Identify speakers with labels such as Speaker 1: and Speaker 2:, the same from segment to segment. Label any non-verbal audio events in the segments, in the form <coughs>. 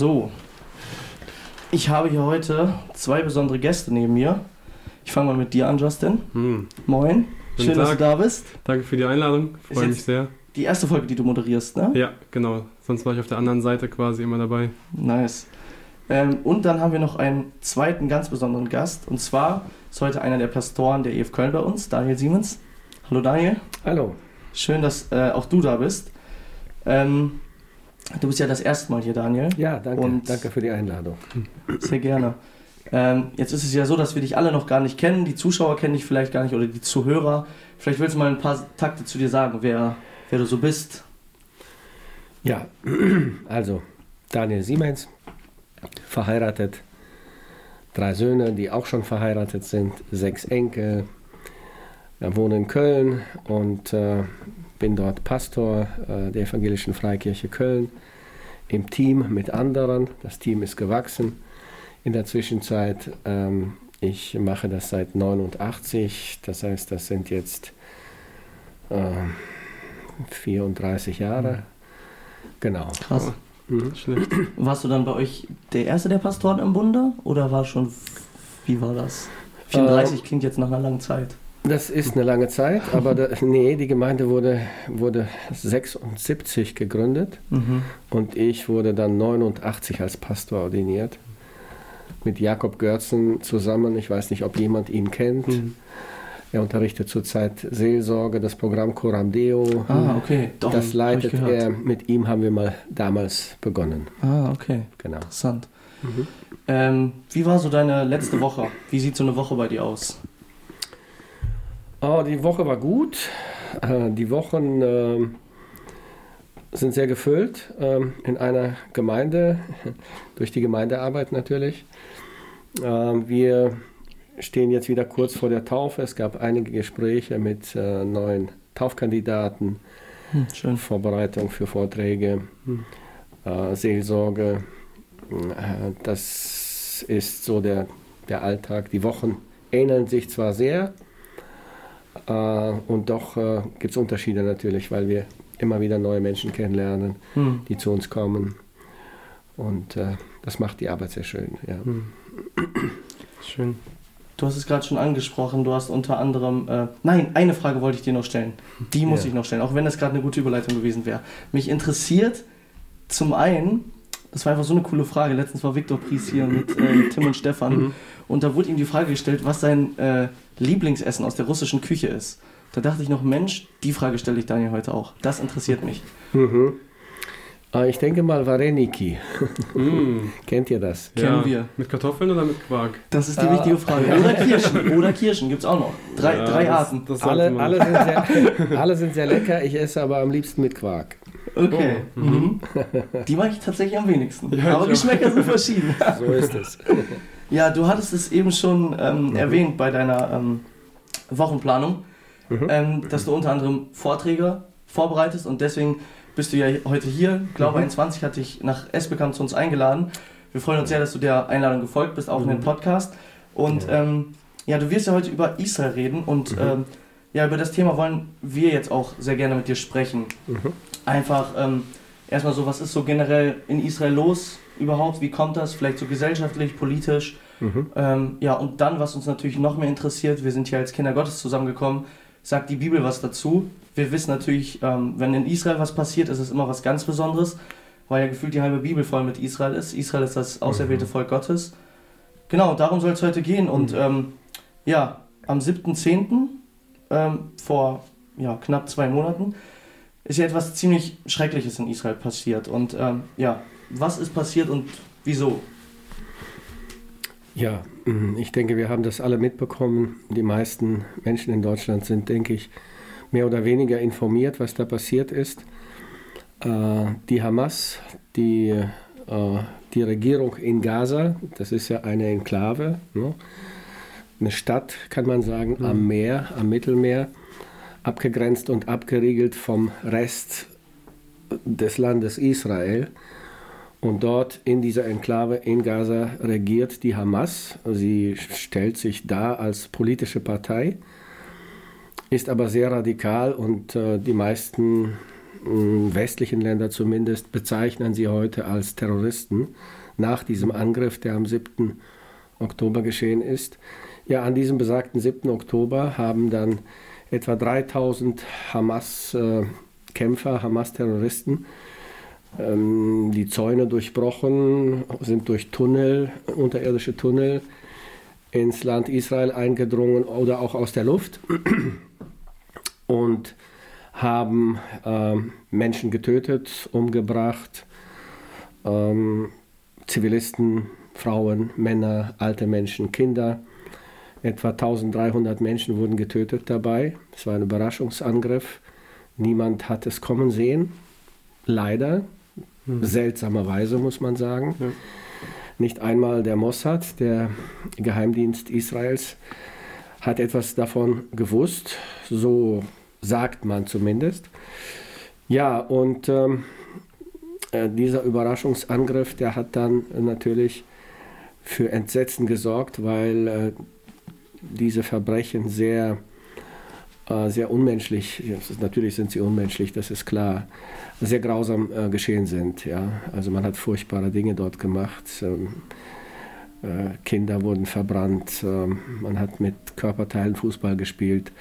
Speaker 1: So. Ich habe hier heute zwei besondere Gäste neben mir. Ich fange mal mit dir an, Justin.
Speaker 2: Hm.
Speaker 1: Moin.
Speaker 2: Guten
Speaker 1: Schön, dass du
Speaker 2: Tag.
Speaker 1: da bist.
Speaker 2: Danke für die Einladung, freue mich sehr.
Speaker 1: Die erste Folge, die du moderierst, ne?
Speaker 2: Ja, genau. Sonst war ich auf der anderen Seite quasi immer dabei.
Speaker 1: Nice. Ähm, und dann haben wir noch einen zweiten ganz besonderen Gast. Und zwar ist heute einer der Pastoren der EF Köln bei uns, Daniel Siemens. Hallo Daniel.
Speaker 3: Hallo.
Speaker 1: Schön, dass äh, auch du da bist. Ähm, du bist ja das erste Mal hier, Daniel.
Speaker 3: Ja, danke.
Speaker 1: Und-
Speaker 3: danke für die Einladung.
Speaker 1: Sehr gerne. Ähm, jetzt ist es ja so, dass wir dich alle noch gar nicht kennen. Die Zuschauer kennen dich vielleicht gar nicht oder die Zuhörer. Vielleicht willst du mal ein paar Takte zu dir sagen, wer, wer du so bist.
Speaker 3: Ja, <clears throat> also Daniel Siemens, verheiratet, drei Söhne, die auch schon verheiratet sind, sechs Enkel, wohne in Köln und äh, bin dort Pastor äh, der Evangelischen Freikirche Köln im Team mit anderen. Das Team ist gewachsen in der Zwischenzeit. Ähm, ich mache das seit 89, das heißt, das sind jetzt äh, 34 Jahre. Genau.
Speaker 1: Krass.
Speaker 3: Mhm.
Speaker 2: Schlecht.
Speaker 1: Warst du dann bei euch der Erste der Pastoren im Bunde? Oder war schon. Wie war das? 34 klingt jetzt nach einer langen Zeit.
Speaker 3: Das ist eine lange Zeit, aber da, <laughs> nee, die Gemeinde wurde, wurde 76 gegründet
Speaker 1: Mhm.
Speaker 3: und ich wurde dann 89 als Pastor ordiniert. Mit Jakob Görzen zusammen. Ich weiß nicht, ob jemand ihn kennt.
Speaker 2: Mhm.
Speaker 3: Er unterrichtet zurzeit Seelsorge, das Programm Coram Deo.
Speaker 1: Ah, okay. Doch,
Speaker 3: das leitet er. Mit ihm haben wir mal damals begonnen.
Speaker 1: Ah, okay.
Speaker 3: Genau.
Speaker 1: Interessant.
Speaker 3: Mhm.
Speaker 1: Ähm, wie war so deine letzte Woche? Wie sieht so eine Woche bei dir aus?
Speaker 3: Oh, die Woche war gut. Äh, Die Wochen ähm, sind sehr gefüllt ähm, in einer Gemeinde, <laughs> durch die Gemeindearbeit natürlich. Ähm, Wir stehen jetzt wieder kurz vor der Taufe. Es gab einige Gespräche mit äh, neuen Taufkandidaten,
Speaker 1: Hm, schön.
Speaker 3: Vorbereitung für Vorträge, äh, Seelsorge. Äh, Das ist so der, der Alltag. Die Wochen ähneln sich zwar sehr, und doch äh, gibt es Unterschiede natürlich, weil wir immer wieder neue Menschen kennenlernen,
Speaker 1: Hm.
Speaker 3: die zu uns kommen. Und äh, das macht die Arbeit sehr schön. Ja.
Speaker 2: Mhm. Schön.
Speaker 1: Du hast es gerade schon angesprochen, du hast unter anderem. Äh, nein, eine Frage wollte ich dir noch stellen. Die muss
Speaker 3: Ja.
Speaker 1: ich noch stellen, auch wenn das gerade eine gute Überleitung gewesen wäre. Mich interessiert zum einen, das war einfach so eine coole Frage. Letztens war Viktor Pries hier mit äh, Tim und Stefan
Speaker 2: Mhm.
Speaker 1: und da wurde ihm die Frage gestellt, was sein äh, Lieblingsessen aus der russischen Küche ist. Da dachte ich noch, Mensch, die Frage stelle ich Daniel heute auch. Das interessiert mich.
Speaker 3: Mhm. Äh, ich denke mal Vareniki.
Speaker 2: Mhm. <laughs>
Speaker 3: Kennt ihr das?
Speaker 1: Kennen
Speaker 2: ja.
Speaker 1: wir.
Speaker 2: Mit Kartoffeln oder mit Quark?
Speaker 1: Das ist die
Speaker 3: Ah.
Speaker 1: wichtige Frage. Oder Kirschen. Oder Kirschen gibt es auch noch. Drei,
Speaker 2: Ja,
Speaker 1: drei
Speaker 2: das-
Speaker 1: Arten.
Speaker 2: Das sollte
Speaker 3: Alle, alle, sind sehr, <laughs> alle sind sehr lecker, ich esse aber am liebsten mit Quark.
Speaker 1: Okay.
Speaker 2: Oh,
Speaker 1: Mhm. <laughs> Die mag ich tatsächlich am wenigsten.
Speaker 2: Ja,
Speaker 1: Aber. Geschmäcker sind verschieden. <laughs>
Speaker 3: So ist es. <laughs>
Speaker 1: Ja, du hattest es eben schon ähm, erwähnt bei deiner ähm, Wochenplanung,
Speaker 3: Mhm.
Speaker 1: ähm, dass du unter anderem Vorträge vorbereitest und deswegen bist du ja heute hier. Glaube
Speaker 3: Mhm.
Speaker 1: 21 hat dich nach Esbekamp zu uns eingeladen. Wir freuen uns sehr, dass du der Einladung gefolgt bist, auch in den
Speaker 3: Mhm.
Speaker 1: Podcast. Und
Speaker 3: Ja.
Speaker 1: ähm, ja, du wirst ja heute über Israel reden und
Speaker 3: Mhm.
Speaker 1: ähm, ja, über das Thema wollen wir jetzt auch sehr gerne mit dir sprechen.
Speaker 3: Mhm.
Speaker 1: Einfach ähm, erstmal so, was ist so generell in Israel los überhaupt? Wie kommt das? Vielleicht so gesellschaftlich, politisch?
Speaker 3: Mhm.
Speaker 1: Ähm, ja, und dann, was uns natürlich noch mehr interessiert, wir sind hier als Kinder Gottes zusammengekommen, sagt die Bibel was dazu. Wir wissen natürlich, ähm, wenn in Israel was passiert, ist es immer was ganz Besonderes, weil ja gefühlt die halbe Bibel voll mit Israel ist. Israel ist das auserwählte Volk Gottes. Genau, darum soll es heute gehen. Und ähm, ja, am 7.10., ähm, vor ja, knapp zwei Monaten, ist ja etwas ziemlich Schreckliches in Israel passiert. Und ähm, ja, was ist passiert und wieso?
Speaker 3: Ja, mm, ich denke, wir haben das alle mitbekommen. Die meisten Menschen in Deutschland sind, denke ich, mehr oder weniger informiert, was da passiert ist. Äh, Die Hamas, die, äh, die Regierung in Gaza, das ist ja eine Enklave, ne? eine Stadt, kann man sagen, am Meer, am Mittelmeer, abgegrenzt und abgeriegelt vom Rest des Landes Israel. Und dort in dieser Enklave in Gaza regiert die Hamas. Sie stellt sich da als politische Partei, ist aber sehr radikal und äh, die meisten mm, westlichen Länder zumindest, bezeichnen sie heute als Terroristen nach diesem Angriff, der am 7. Oktober geschehen ist. Ja, an diesem besagten 7. Oktober haben dann etwa 3000 Hamas-Kämpfer, Hamas-Terroristen ähm, die Zäune durchbrochen, sind durch Tunnel, unterirdische Tunnel ins Land Israel eingedrungen oder auch aus der Luft <clears throat> und haben ähm, Menschen getötet, umgebracht, ähm, Zivilisten, Frauen, Männer, alte Menschen, Kinder. Etwa 1300 Menschen wurden getötet dabei. Es war ein Überraschungsangriff. Niemand hat es kommen sehen. Leider. Mhm. Seltsamerweise muss man sagen. Ja. Nicht einmal der Mossad, der Geheimdienst Israels, hat etwas davon gewusst. So sagt man zumindest. Ja, und ähm, äh, dieser Überraschungsangriff, der hat dann natürlich für Entsetzen gesorgt, weil äh, diese Verbrechen sehr, äh, sehr unmenschlich, natürlich sind sie unmenschlich, das ist klar, sehr grausam äh, geschehen sind. Ja? Also man hat furchtbare Dinge dort gemacht. Ähm, äh, Kinder wurden verbrannt, ähm, man hat mit Körperteilen Fußball gespielt.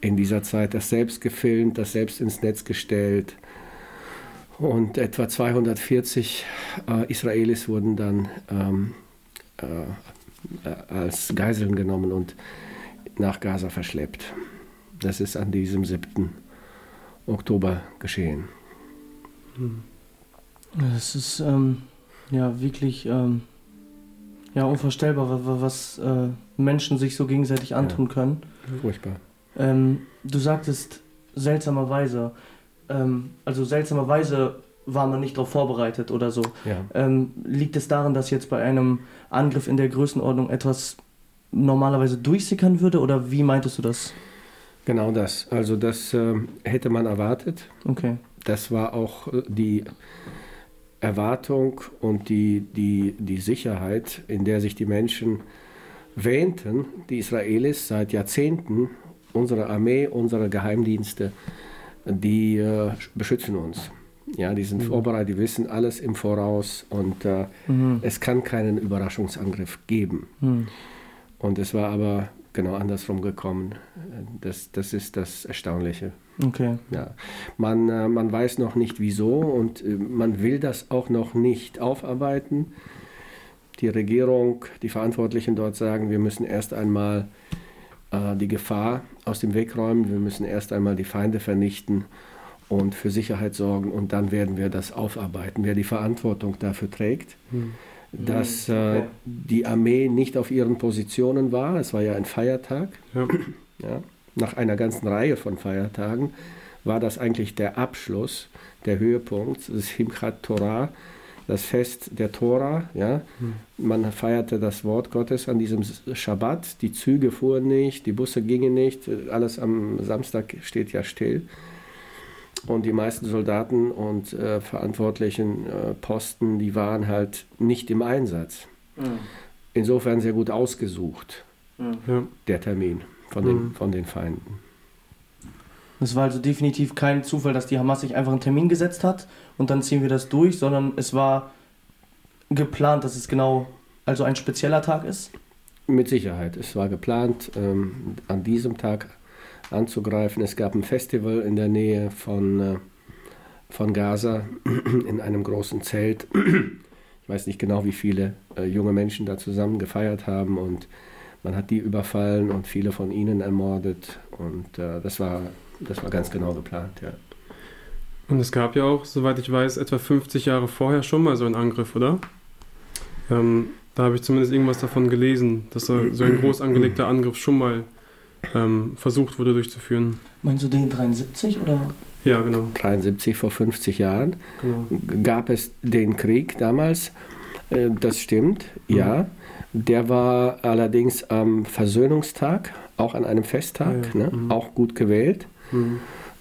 Speaker 3: In dieser Zeit das selbst gefilmt, das selbst ins Netz gestellt. Und etwa 240 äh, Israelis wurden dann ähm, äh, als Geiseln genommen und nach Gaza verschleppt. Das ist an diesem 7. Oktober geschehen.
Speaker 1: Das ist ähm, ja wirklich ähm, ja, unvorstellbar, was äh, Menschen sich so gegenseitig antun ja. können.
Speaker 3: Furchtbar.
Speaker 1: Ähm, du sagtest seltsamerweise, ähm, also seltsamerweise war man nicht darauf vorbereitet oder so.
Speaker 3: Ja.
Speaker 1: Ähm, liegt es daran, dass jetzt bei einem Angriff in der Größenordnung etwas normalerweise durchsickern würde oder wie meintest du das?
Speaker 3: Genau das. Also das äh, hätte man erwartet.
Speaker 1: Okay.
Speaker 3: Das war auch äh, die Erwartung und die, die, die Sicherheit, in der sich die Menschen wähnten, die Israelis seit Jahrzehnten, unsere Armee, unsere Geheimdienste, die äh, beschützen uns. Ja, die sind mhm. vorbereitet, die wissen alles im Voraus und äh, mhm. es kann keinen Überraschungsangriff geben. Mhm. Und es war aber genau andersrum gekommen. Das, das ist das Erstaunliche.
Speaker 1: Okay.
Speaker 3: Ja. Man, äh, man weiß noch nicht wieso und äh, man will das auch noch nicht aufarbeiten. Die Regierung, die Verantwortlichen dort sagen, wir müssen erst einmal äh, die Gefahr aus dem Weg räumen, wir müssen erst einmal die Feinde vernichten und für Sicherheit sorgen und dann werden wir das aufarbeiten. Wer die Verantwortung dafür trägt, hm. dass äh, die Armee nicht auf ihren Positionen war, es war ja ein Feiertag, ja. <clears throat> Ja, nach einer ganzen Reihe von Feiertagen war das eigentlich der Abschluss, der Höhepunkt des Himchat Torah, das Fest der Tora. Ja? Hm. Man feierte das Wort Gottes an diesem Schabbat. Die Züge fuhren nicht, die Busse gingen nicht. Alles am Samstag steht ja still. Und die meisten Soldaten und äh, verantwortlichen äh, Posten, die waren halt nicht im Einsatz. Mhm. Insofern sehr gut ausgesucht, mhm. der Termin von den, mhm. von den Feinden.
Speaker 1: Es war also definitiv kein Zufall, dass die Hamas sich einfach einen Termin gesetzt hat und dann ziehen wir das durch, sondern es war geplant, dass es genau also ein spezieller Tag ist?
Speaker 3: Mit Sicherheit. Es war geplant, ähm, an diesem Tag anzugreifen. Es gab ein Festival in der Nähe von, äh, von Gaza <clears throat> in einem großen Zelt. <clears throat> Ich weiß nicht genau, wie viele äh, junge Menschen da zusammen gefeiert haben und man hat die überfallen und viele von ihnen ermordet und äh, das, war, das war ganz genau geplant, ja.
Speaker 2: Und es gab ja auch, soweit ich weiß, etwa 50 Jahre vorher schon mal so einen Angriff, oder? Ähm, da habe ich zumindest irgendwas davon gelesen, dass so ein <clears throat> groß angelegter Angriff schon mal ähm, versucht wurde durchzuführen.
Speaker 1: Meinst du den 73 oder?
Speaker 2: Ja, genau.
Speaker 3: 73 vor 50 Jahren genau. gab es den Krieg damals. Äh, das stimmt, mhm. ja. Der war allerdings am Versöhnungstag, auch an einem Festtag, ja, ja. Ne? Mhm. auch gut gewählt. Mhm.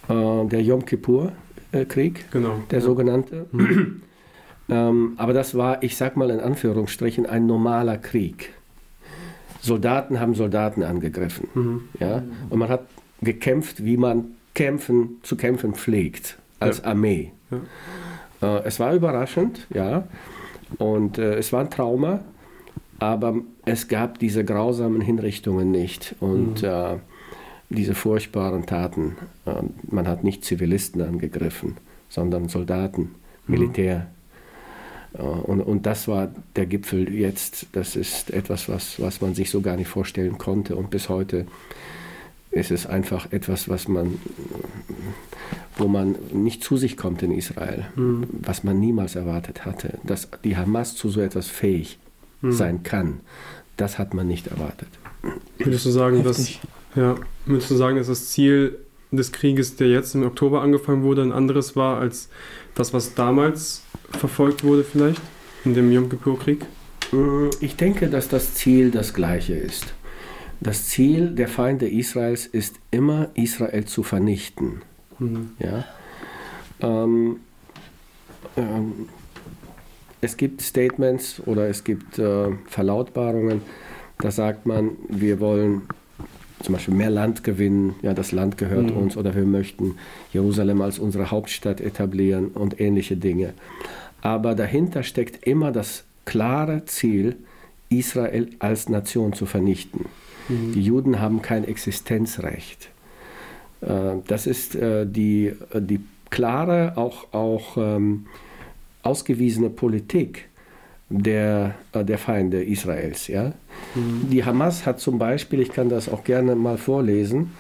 Speaker 3: Äh, der Yom Kippur-Krieg, äh,
Speaker 2: genau,
Speaker 3: der ja. sogenannte. Mhm. ähm, aber das war, ich sag mal in Anführungsstrichen, ein normaler Krieg. Soldaten haben Soldaten angegriffen. Mhm. Ja? Und man hat gekämpft, wie man kämpfen, zu kämpfen pflegt. als
Speaker 2: Ja.
Speaker 3: Armee.
Speaker 2: Ja.
Speaker 3: Äh, es war überraschend, ja, und äh, es war ein Trauma, aber es gab diese grausamen Hinrichtungen nicht und äh, diese furchtbaren Taten. Äh, man hat nicht Zivilisten angegriffen, sondern Soldaten, Militär. Äh, Und, und das war der Gipfel jetzt. Das ist etwas, was, was man sich so gar nicht vorstellen konnte. Und bis heute ist es einfach etwas, was man, wo man nicht zu sich kommt in Israel, was man niemals erwartet hatte. Dass die Hamas zu so etwas fähig sein kann, das hat man nicht erwartet.
Speaker 2: Würdest du sagen, dass, ja, würdest du sagen, dass das Ziel des Krieges, der jetzt im Oktober angefangen wurde, ein anderes war als das, was damals verfolgt wurde vielleicht in dem Yom Kippur-Krieg?
Speaker 3: Mm, Ich denke, dass das Ziel das gleiche ist. Das Ziel der Feinde Israels ist immer, Israel zu vernichten.
Speaker 2: Mhm.
Speaker 3: Ja? Ähm, ähm, es gibt Statements oder es gibt äh, Verlautbarungen, da sagt man, wir wollen zum Beispiel mehr Land gewinnen, ja, das Land gehört
Speaker 2: Mhm.
Speaker 3: uns, oder wir möchten Jerusalem als unsere Hauptstadt etablieren und ähnliche Dinge. Aber dahinter steckt immer das klare Ziel, Israel als Nation zu vernichten. Die Juden haben kein Existenzrecht. Äh, Das ist äh, die, äh, die klare, auch, auch ähm, ausgewiesene Politik der, äh, der Feinde Israels. Ja? Die Hamas hat zum Beispiel, ich kann das auch gerne mal vorlesen,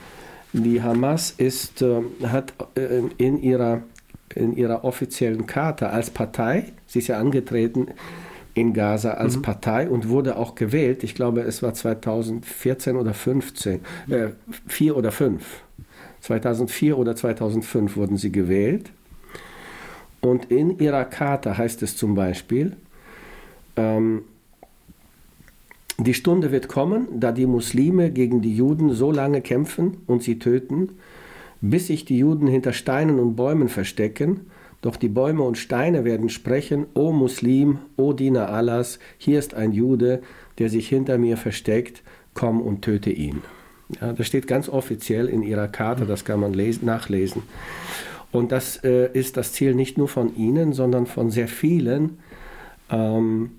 Speaker 3: die Hamas ist, äh, hat äh, in ihrer, in ihrer offiziellen Karte als Partei, sie ist ja angetreten in Gaza als Partei und wurde auch gewählt, ich glaube es war 2014 oder 15, äh, 4 oder 5. 2004 oder 2005 wurden sie gewählt. Und in ihrer Charta heißt es zum Beispiel, ähm, die Stunde wird kommen, da die Muslime gegen die Juden so lange kämpfen und sie töten, bis sich die Juden hinter Steinen und Bäumen verstecken. Doch die Bäume und Steine werden sprechen, O Muslim, O Diener Allahs, hier ist ein Jude, der sich hinter mir versteckt, komm und töte ihn. Ja, das steht ganz offiziell in ihrer Karte, das kann man lesen, nachlesen. Und das äh, ist das Ziel nicht nur von ihnen, sondern von sehr vielen ähm,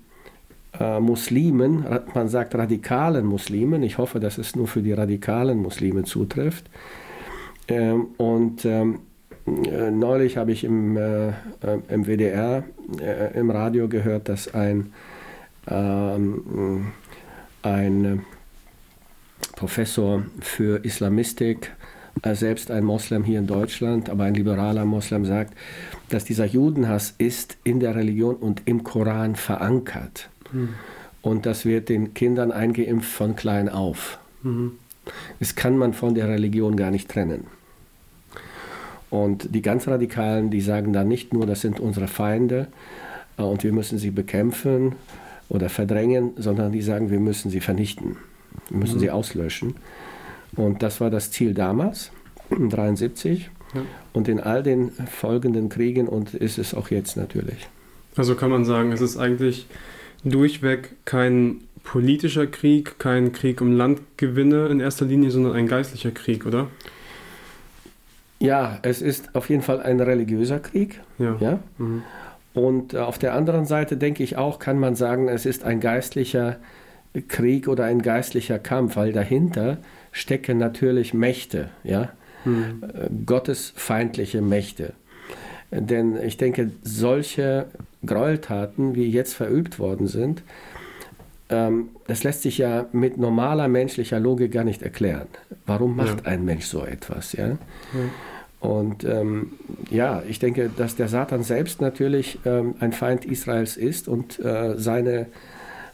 Speaker 3: äh, Muslimen, man sagt radikalen Muslimen, ich hoffe, dass es nur für die radikalen Muslime zutrifft. Ähm, und ähm, äh, neulich habe ich im, äh, äh, im WDR äh, im Radio gehört, dass ein, ähm, ein äh, Professor für Islamistik, selbst ein Moslem hier in Deutschland, aber ein liberaler Moslem sagt, dass dieser Judenhass ist in der Religion und im Koran verankert. Und das wird den Kindern eingeimpft von klein auf. Das kann man von der Religion gar nicht trennen. Und die ganz Radikalen, die sagen dann nicht nur, das sind unsere Feinde äh, und wir müssen sie bekämpfen oder verdrängen, sondern die sagen, wir müssen sie vernichten. Wir müssen sie auslöschen. Und das war das Ziel damals, 1973.
Speaker 2: Ja.
Speaker 3: Und in all den folgenden Kriegen und ist es auch jetzt natürlich.
Speaker 2: Also kann man sagen, es ist eigentlich durchweg kein politischer Krieg, kein Krieg um Landgewinne in erster Linie, sondern ein geistlicher Krieg, oder?
Speaker 3: Ja, es ist auf jeden Fall ein religiöser Krieg.
Speaker 2: Ja.
Speaker 3: Ja?
Speaker 2: Mhm.
Speaker 3: Und äh, auf der anderen Seite denke ich auch, kann man sagen, es ist ein geistlicher Krieg oder ein geistlicher Kampf, weil dahinter stecken natürlich Mächte, ja,
Speaker 2: Mhm.
Speaker 3: äh, gottesfeindliche Mächte. Denn ich denke, solche Gräueltaten, wie jetzt verübt worden sind, ähm, das lässt sich ja mit normaler menschlicher Logik gar nicht erklären. Warum macht
Speaker 2: Ja.
Speaker 3: ein Mensch so etwas? Ja? Und ähm, ja, ich denke, dass der Satan selbst natürlich ähm, ein Feind Israels ist und äh, seine,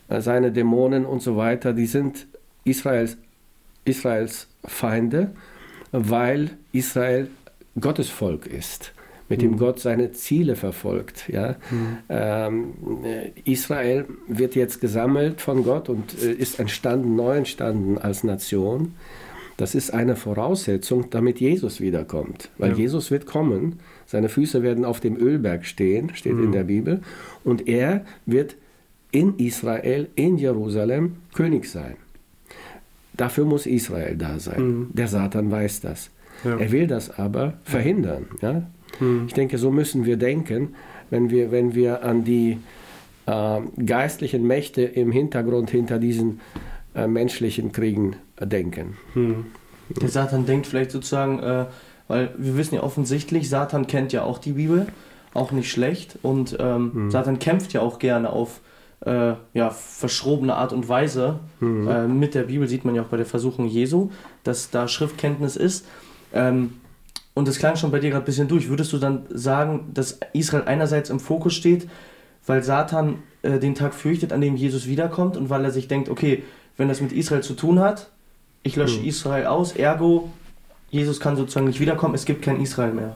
Speaker 3: äh, seine Dämonen und so weiter, die sind Israels, Israels Feinde, weil Israel Gottes Volk ist, mit dem
Speaker 2: Mhm.
Speaker 3: Gott seine Ziele verfolgt. Ja? Ähm, äh, Israel wird jetzt gesammelt von Gott und äh, ist entstanden, neu entstanden als Nation. Das ist eine Voraussetzung, damit Jesus wiederkommt. Weil
Speaker 2: Ja.
Speaker 3: Jesus wird kommen, seine Füße werden auf dem Ölberg stehen, steht in
Speaker 2: Mhm.
Speaker 3: der Bibel, und er wird in Israel, in Jerusalem König sein. Dafür muss Israel da sein.
Speaker 2: Mhm.
Speaker 3: Der Satan weiß das.
Speaker 2: Ja.
Speaker 3: Er will das aber verhindern. Ja? Mhm. Ich denke, so müssen wir denken, wenn wir, wenn wir an die äh, geistlichen Mächte im Hintergrund hinter diesen äh, menschlichen Kriegen denken. Mhm.
Speaker 1: Der Satan denkt vielleicht sozusagen, äh, weil wir wissen ja offensichtlich, Satan kennt ja auch die Bibel, auch nicht schlecht und ähm, mhm. Satan kämpft ja auch gerne auf äh, ja, verschrobene Art und Weise. Mhm. Äh, mit der Bibel sieht man ja auch bei der Versuchung Jesu, dass da Schriftkenntnis ist. Ähm, und das klang schon bei dir gerade ein bisschen durch. Würdest du dann sagen, dass Israel einerseits im Fokus steht, weil Satan äh, den Tag fürchtet, an dem Jesus wiederkommt und weil er sich denkt, okay, wenn das mit Israel zu tun hat, ich lösche mhm. Israel aus, ergo, Jesus kann sozusagen nicht wiederkommen, es gibt kein Israel mehr.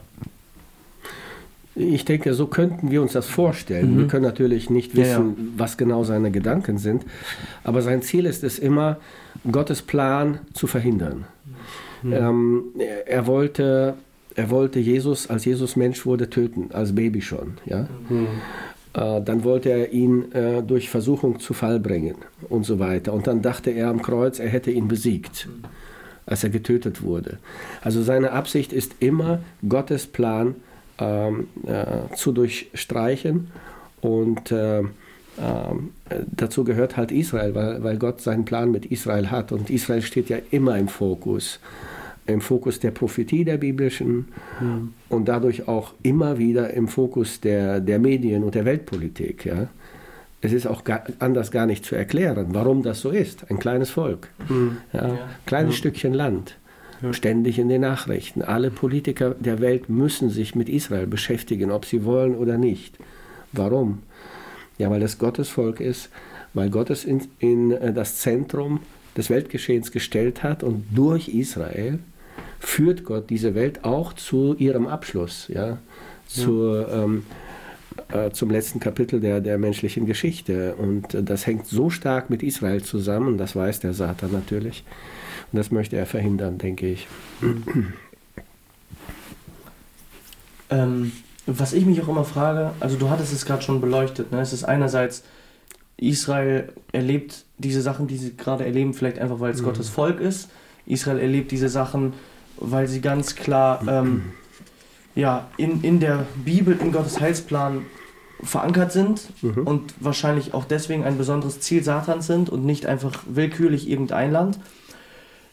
Speaker 3: Ich denke, so könnten wir uns das vorstellen. Mhm. Wir können natürlich nicht wissen, ja, ja. was genau seine Gedanken sind, aber sein Ziel ist es immer, Gottes Plan zu verhindern. Mhm. Ähm, er, wollte, er wollte Jesus, als Jesus Mensch wurde, töten, als Baby schon. Ja? Mhm. Äh, dann wollte er ihn äh, durch Versuchung zu Fall bringen und so weiter. Und dann dachte er am Kreuz, er hätte ihn besiegt, als er getötet wurde. Also seine Absicht ist immer, Gottes Plan ähm, äh, zu durchstreichen und äh, ähm, dazu gehört halt Israel, weil, weil Gott seinen Plan mit Israel hat und Israel steht ja immer im Fokus im Fokus der Prophetie der biblischen mhm. und dadurch auch immer wieder im Fokus der, der Medien und der Weltpolitik. Ja. Es ist auch gar, anders gar nicht zu erklären, warum das so ist. Ein kleines Volk, mhm. ja, ja. kleines ja. Stückchen Land, ständig in den Nachrichten. Alle Politiker der Welt müssen sich mit Israel beschäftigen, ob sie wollen oder nicht. Warum? Ja, weil es Gottes Volk ist, weil Gott es in, in äh, das Zentrum des Weltgeschehens gestellt hat und durch Israel führt Gott diese Welt auch zu ihrem Abschluss, ja, zur, ähm, äh, zum letzten Kapitel der, der menschlichen Geschichte. Und äh, das hängt so stark mit Israel zusammen, das weiß der Satan natürlich. Und das möchte er verhindern, denke ich.
Speaker 1: Ähm, was ich mich auch immer frage, also du hattest es gerade schon beleuchtet, ne? es ist einerseits, Israel erlebt diese Sachen, die sie gerade erleben, vielleicht einfach, weil es mhm. Gottes Volk ist. Israel erlebt diese Sachen, weil sie ganz klar ähm, ja, in, in der Bibel, in Gottes Heilsplan verankert sind mhm. und wahrscheinlich auch deswegen ein besonderes Ziel Satans sind und nicht einfach willkürlich irgendein Land.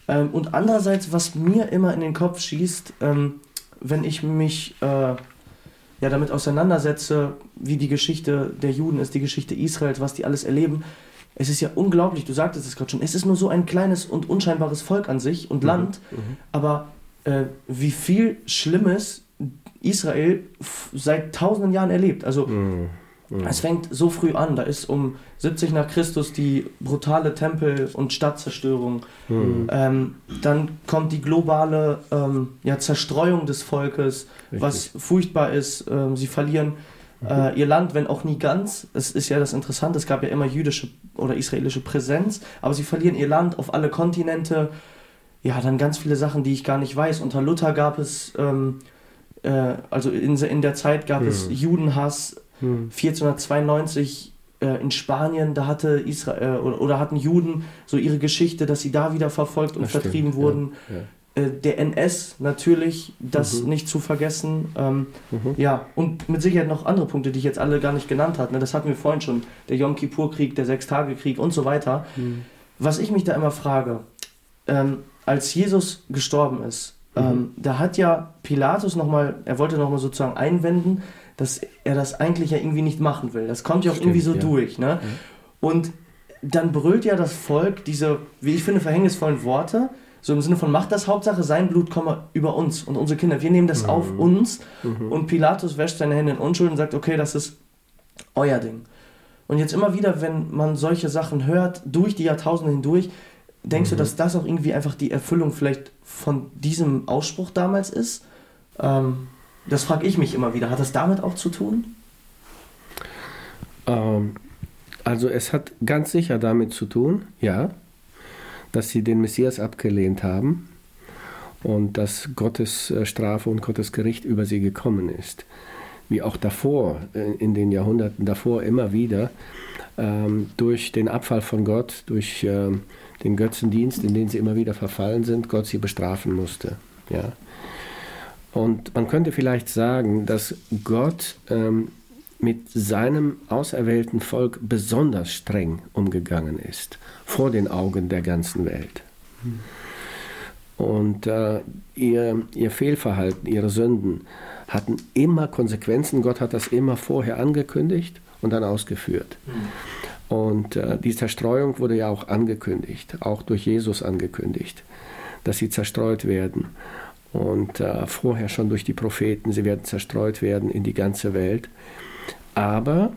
Speaker 1: Ähm, und andererseits, was mir immer in den Kopf schießt, ähm, wenn ich mich äh, ja, damit auseinandersetze, wie die Geschichte der Juden ist, die Geschichte Israels, was die alles erleben, es ist ja unglaublich, du sagtest es gerade schon, es ist nur so ein kleines und unscheinbares Volk an sich und mhm. Land, mhm. aber äh, wie viel Schlimmes Israel seit tausenden Jahren erlebt. Also mhm. Mhm. es fängt so früh an, da ist um 70 nach Christus die brutale Tempel- und Stadtzerstörung. Mhm. Ähm, dann kommt die globale ähm, ja, Zerstreuung des Volkes, Richtig. was furchtbar ist. Ähm, sie verlieren äh, ihr Land, wenn auch nie ganz. Es ist ja das Interessante, es gab ja immer jüdische oder israelische Präsenz, aber sie verlieren ihr Land auf alle Kontinente ja, dann ganz viele Sachen, die ich gar nicht weiß. Unter Luther gab es, ähm, äh, also in, in der Zeit gab hm. es Judenhass. Hm. 1492 äh, in Spanien, da hatte Israel äh, oder, oder, hatten Juden so ihre Geschichte, dass sie da wieder verfolgt und das vertrieben stimmt. wurden. Ja, ja. Äh, der NS natürlich, das mhm. nicht zu vergessen. Ähm, mhm. Ja, und mit Sicherheit noch andere Punkte, die ich jetzt alle gar nicht genannt habe. Ne? Das hatten wir vorhin schon. Der Yom Kippur-Krieg, der Sechstagekrieg und so weiter. Mhm. Was ich mich da immer frage, ähm, als Jesus gestorben ist, mhm. ähm, da hat ja Pilatus nochmal, er wollte nochmal sozusagen einwenden, dass er das eigentlich ja irgendwie nicht machen will. Das kommt ja auch Stimmt, irgendwie so ja. durch. Ne? Mhm. Und dann brüllt ja das Volk diese, wie ich finde, verhängnisvollen Worte, so im Sinne von, macht das Hauptsache, sein Blut komme über uns und unsere Kinder. Wir nehmen das mhm. auf uns. Mhm. Und Pilatus wäscht seine Hände in Unschuld und sagt, okay, das ist euer Ding. Und jetzt immer wieder, wenn man solche Sachen hört, durch die Jahrtausende hindurch, Denkst mhm. du, dass das auch irgendwie einfach die Erfüllung vielleicht von diesem Ausspruch damals ist? Ähm, das frage ich mich immer wieder. Hat das damit auch zu tun?
Speaker 3: Ähm, also es hat ganz sicher damit zu tun, ja, dass sie den Messias abgelehnt haben und dass Gottes äh, Strafe und Gottes Gericht über sie gekommen ist. Wie auch davor, äh, in den Jahrhunderten davor immer wieder, ähm, durch den Abfall von Gott, durch ähm, den Götzendienst, in den sie immer wieder verfallen sind, Gott sie bestrafen musste. Ja. Und man könnte vielleicht sagen, dass Gott ähm, mit seinem auserwählten Volk besonders streng umgegangen ist, vor den Augen der ganzen Welt. Und äh, ihr, ihr Fehlverhalten, ihre Sünden hatten immer Konsequenzen. Gott hat das immer vorher angekündigt und dann ausgeführt. Und äh, die Zerstreuung wurde ja auch angekündigt, auch durch Jesus angekündigt, dass sie zerstreut werden. Und äh, vorher schon durch die Propheten, sie werden zerstreut werden in die ganze Welt. Aber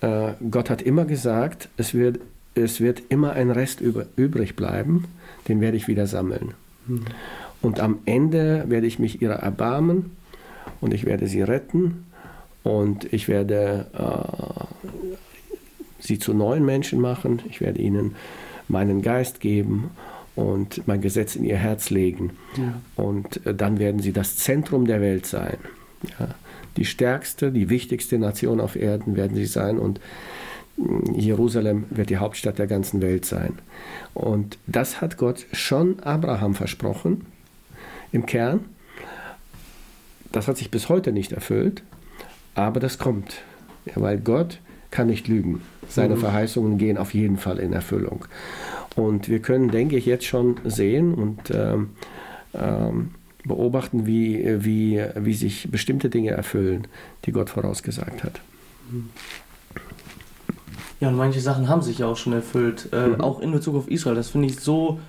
Speaker 3: äh, Gott hat immer gesagt, es wird, es wird immer ein Rest über, übrig bleiben, den werde ich wieder sammeln. Mhm. Und am Ende werde ich mich ihrer erbarmen und ich werde sie retten und ich werde äh, sie zu neuen Menschen machen. Ich werde ihnen meinen Geist geben und mein Gesetz in ihr Herz legen. Ja. Und äh, dann werden sie das Zentrum der Welt sein. Ja. Die stärkste, die wichtigste Nation auf Erden werden sie sein und mm, Jerusalem wird die Hauptstadt der ganzen Welt sein. Und das hat Gott schon Abraham versprochen, im Kern. Das hat sich bis heute nicht erfüllt, aber das kommt, ja, weil Gott kann nicht lügen. Seine mhm. Verheißungen gehen auf jeden Fall in Erfüllung. Und wir können, denke ich, jetzt schon sehen und ähm, ähm, beobachten, wie, wie, wie sich bestimmte Dinge erfüllen, die Gott vorausgesagt hat.
Speaker 1: Ja, und manche Sachen haben sich ja auch schon erfüllt, äh, mhm. auch in Bezug auf Israel. Das finde ich so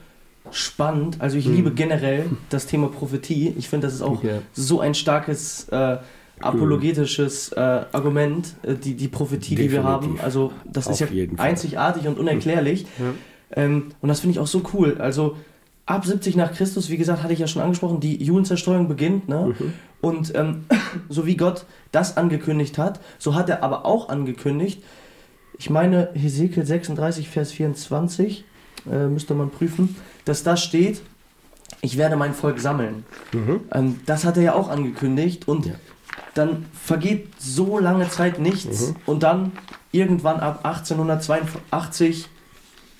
Speaker 1: spannend. Also ich mhm. liebe generell das Thema Prophetie. Ich finde, das ist auch ja. so ein starkes äh, apologetisches äh, Argument, äh, die, die Prophetie, Definitiv. die wir haben. Also das auf ist ja einzigartig und unerklärlich. Ja. Ähm, und das finde ich auch so cool. Also ab 70 nach Christus, wie gesagt, hatte ich ja schon angesprochen, die Judenzerstreuung beginnt. Ne? Mhm. Und ähm, <coughs> so wie Gott das angekündigt hat, so hat er aber auch angekündigt, ich meine Hesekiel 36, Vers 24, äh, müsste man prüfen, dass da steht, ich werde mein Volk sammeln. Mhm. Ähm, das hat er ja auch angekündigt und ja. Dann vergeht so lange Zeit nichts mhm. und dann irgendwann ab 1882,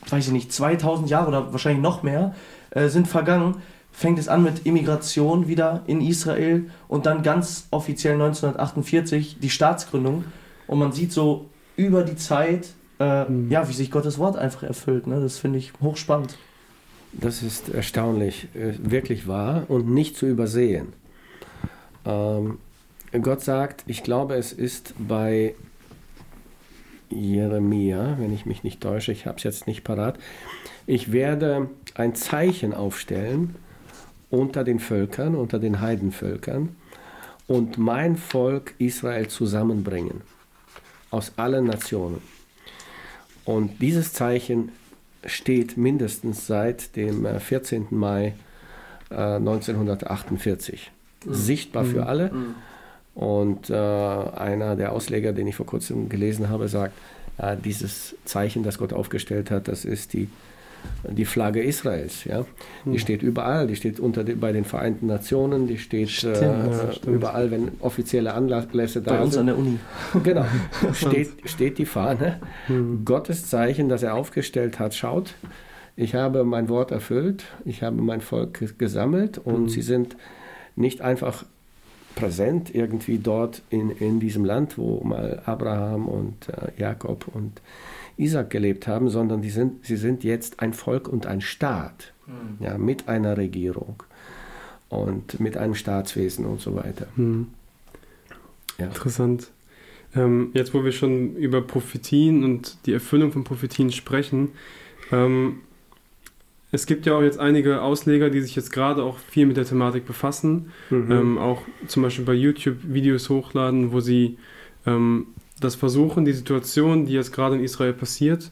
Speaker 1: weiß ich nicht, 2000 Jahre oder wahrscheinlich noch mehr, äh, sind vergangen, fängt es an mit Immigration wieder in Israel und dann ganz offiziell 1948 die Staatsgründung und man sieht so über die Zeit, äh, mhm. ja, wie sich Gottes Wort einfach erfüllt. Ne? Das finde ich hochspannend.
Speaker 3: Das ist erstaunlich, äh, wirklich wahr und nicht zu übersehen. Ähm, Gott sagt, ich glaube, es ist bei Jeremia, wenn ich mich nicht täusche, ich habe es jetzt nicht parat, ich werde ein Zeichen aufstellen unter den Völkern, unter den Heidenvölkern und mein Volk Israel zusammenbringen aus allen Nationen. Und dieses Zeichen steht mindestens seit dem 14. Äh, Mai 1948 äh, mhm. sichtbar für mhm. alle. Mhm. Und äh, einer der Ausleger, den ich vor kurzem gelesen habe, sagt, äh, dieses Zeichen, das Gott aufgestellt hat, das ist die die Flagge Israels. Ja? Die hm. steht überall, die steht unter die, bei den Vereinten Nationen, die steht stimmt, äh, ja, überall, wenn offizielle Anlässe da
Speaker 1: sind. Bei uns an der Uni.
Speaker 3: Genau, <laughs> steht, steht die Fahne. Hm. Gottes Zeichen, das er aufgestellt hat, schaut, ich habe mein Wort erfüllt, ich habe mein Volk gesammelt und hm. sie sind nicht einfach präsent irgendwie dort in, in diesem Land, wo mal Abraham und äh, Jakob und Isaac gelebt haben, sondern die sind, sie sind jetzt ein Volk und ein Staat mhm. ja, mit einer Regierung und mit einem Staatswesen und so weiter. Mhm.
Speaker 2: Ja. Interessant. Ähm, jetzt, wo wir schon über Prophetien und die Erfüllung von Prophetien sprechen, ähm, es gibt ja auch jetzt einige Ausleger, die sich jetzt gerade auch viel mit der Thematik befassen, mhm. ähm, auch zum Beispiel bei YouTube Videos hochladen, wo sie ähm, das Versuchen, die Situation, die jetzt gerade in Israel passiert,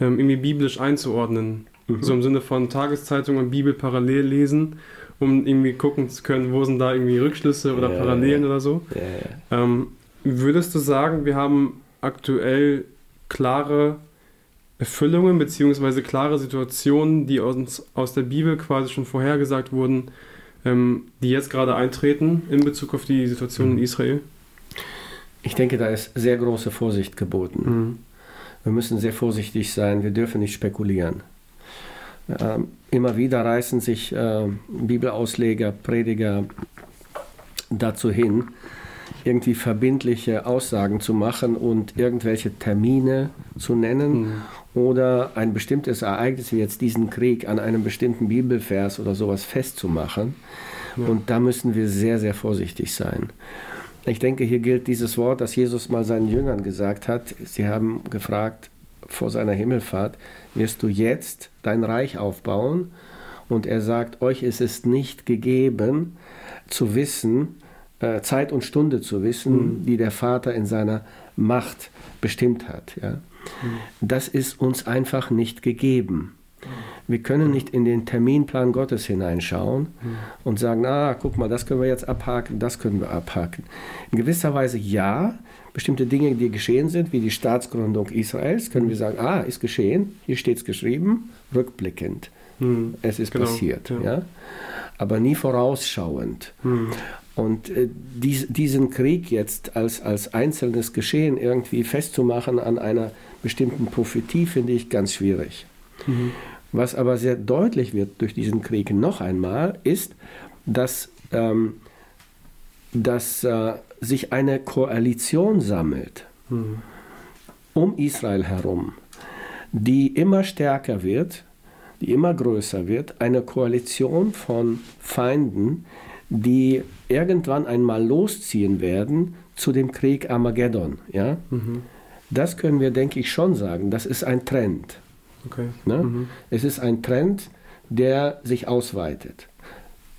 Speaker 2: ähm, irgendwie biblisch einzuordnen. Mhm. So im Sinne von Tageszeitung und Bibel parallel lesen, um irgendwie gucken zu können, wo sind da irgendwie Rückschlüsse oder ja, Parallelen ja. oder so. Ja, ähm, würdest du sagen, wir haben aktuell klare Erfüllungen beziehungsweise klare Situationen, die uns aus der Bibel quasi schon vorhergesagt wurden, ähm, die jetzt gerade eintreten in Bezug auf die Situation mhm. in Israel?
Speaker 3: Ich denke, da ist sehr große Vorsicht geboten. Mhm. Wir müssen sehr vorsichtig sein, wir dürfen nicht spekulieren. Ähm, immer wieder reißen sich äh, Bibelausleger, Prediger dazu hin, irgendwie verbindliche Aussagen zu machen und irgendwelche Termine zu nennen mhm. Oder ein bestimmtes Ereignis wie jetzt diesen Krieg an einem bestimmten Bibelvers oder sowas festzumachen. Ja. Und da müssen wir sehr, sehr vorsichtig sein. Ich denke, hier gilt dieses Wort, das Jesus mal seinen Jüngern gesagt hat. Sie haben gefragt vor seiner Himmelfahrt, wirst du jetzt dein Reich aufbauen? Und er sagt, euch ist es nicht gegeben zu wissen, äh, Zeit und Stunde zu wissen, mhm. die der Vater in seiner Macht bestimmt hat. Ja? Das ist uns einfach nicht gegeben. Wir können nicht in den Terminplan Gottes hineinschauen und sagen, ah, guck mal, das können wir jetzt abhaken, das können wir abhaken. In gewisser Weise ja, bestimmte Dinge, die geschehen sind, wie die Staatsgründung Israels, können wir sagen, ah, ist geschehen, hier steht es geschrieben, rückblickend. Mhm. Es ist genau, passiert. Ja. ja. Aber nie vorausschauend. Mhm. Und äh, dies, diesen Krieg jetzt als, als einzelnes Geschehen irgendwie festzumachen an einer bestimmten Prophetie, finde ich ganz schwierig. Mhm. Was aber sehr deutlich wird durch diesen Krieg noch einmal, ist, dass, ähm, dass äh, sich eine Koalition sammelt mhm. um Israel herum, die immer stärker wird, die immer größer wird, eine Koalition von Feinden, die irgendwann einmal losziehen werden zu dem Krieg Armageddon. Ja? Mhm. Das können wir, denke ich, schon sagen. Das ist ein Trend. Okay. Ne? Mhm. Es ist ein Trend, der sich ausweitet.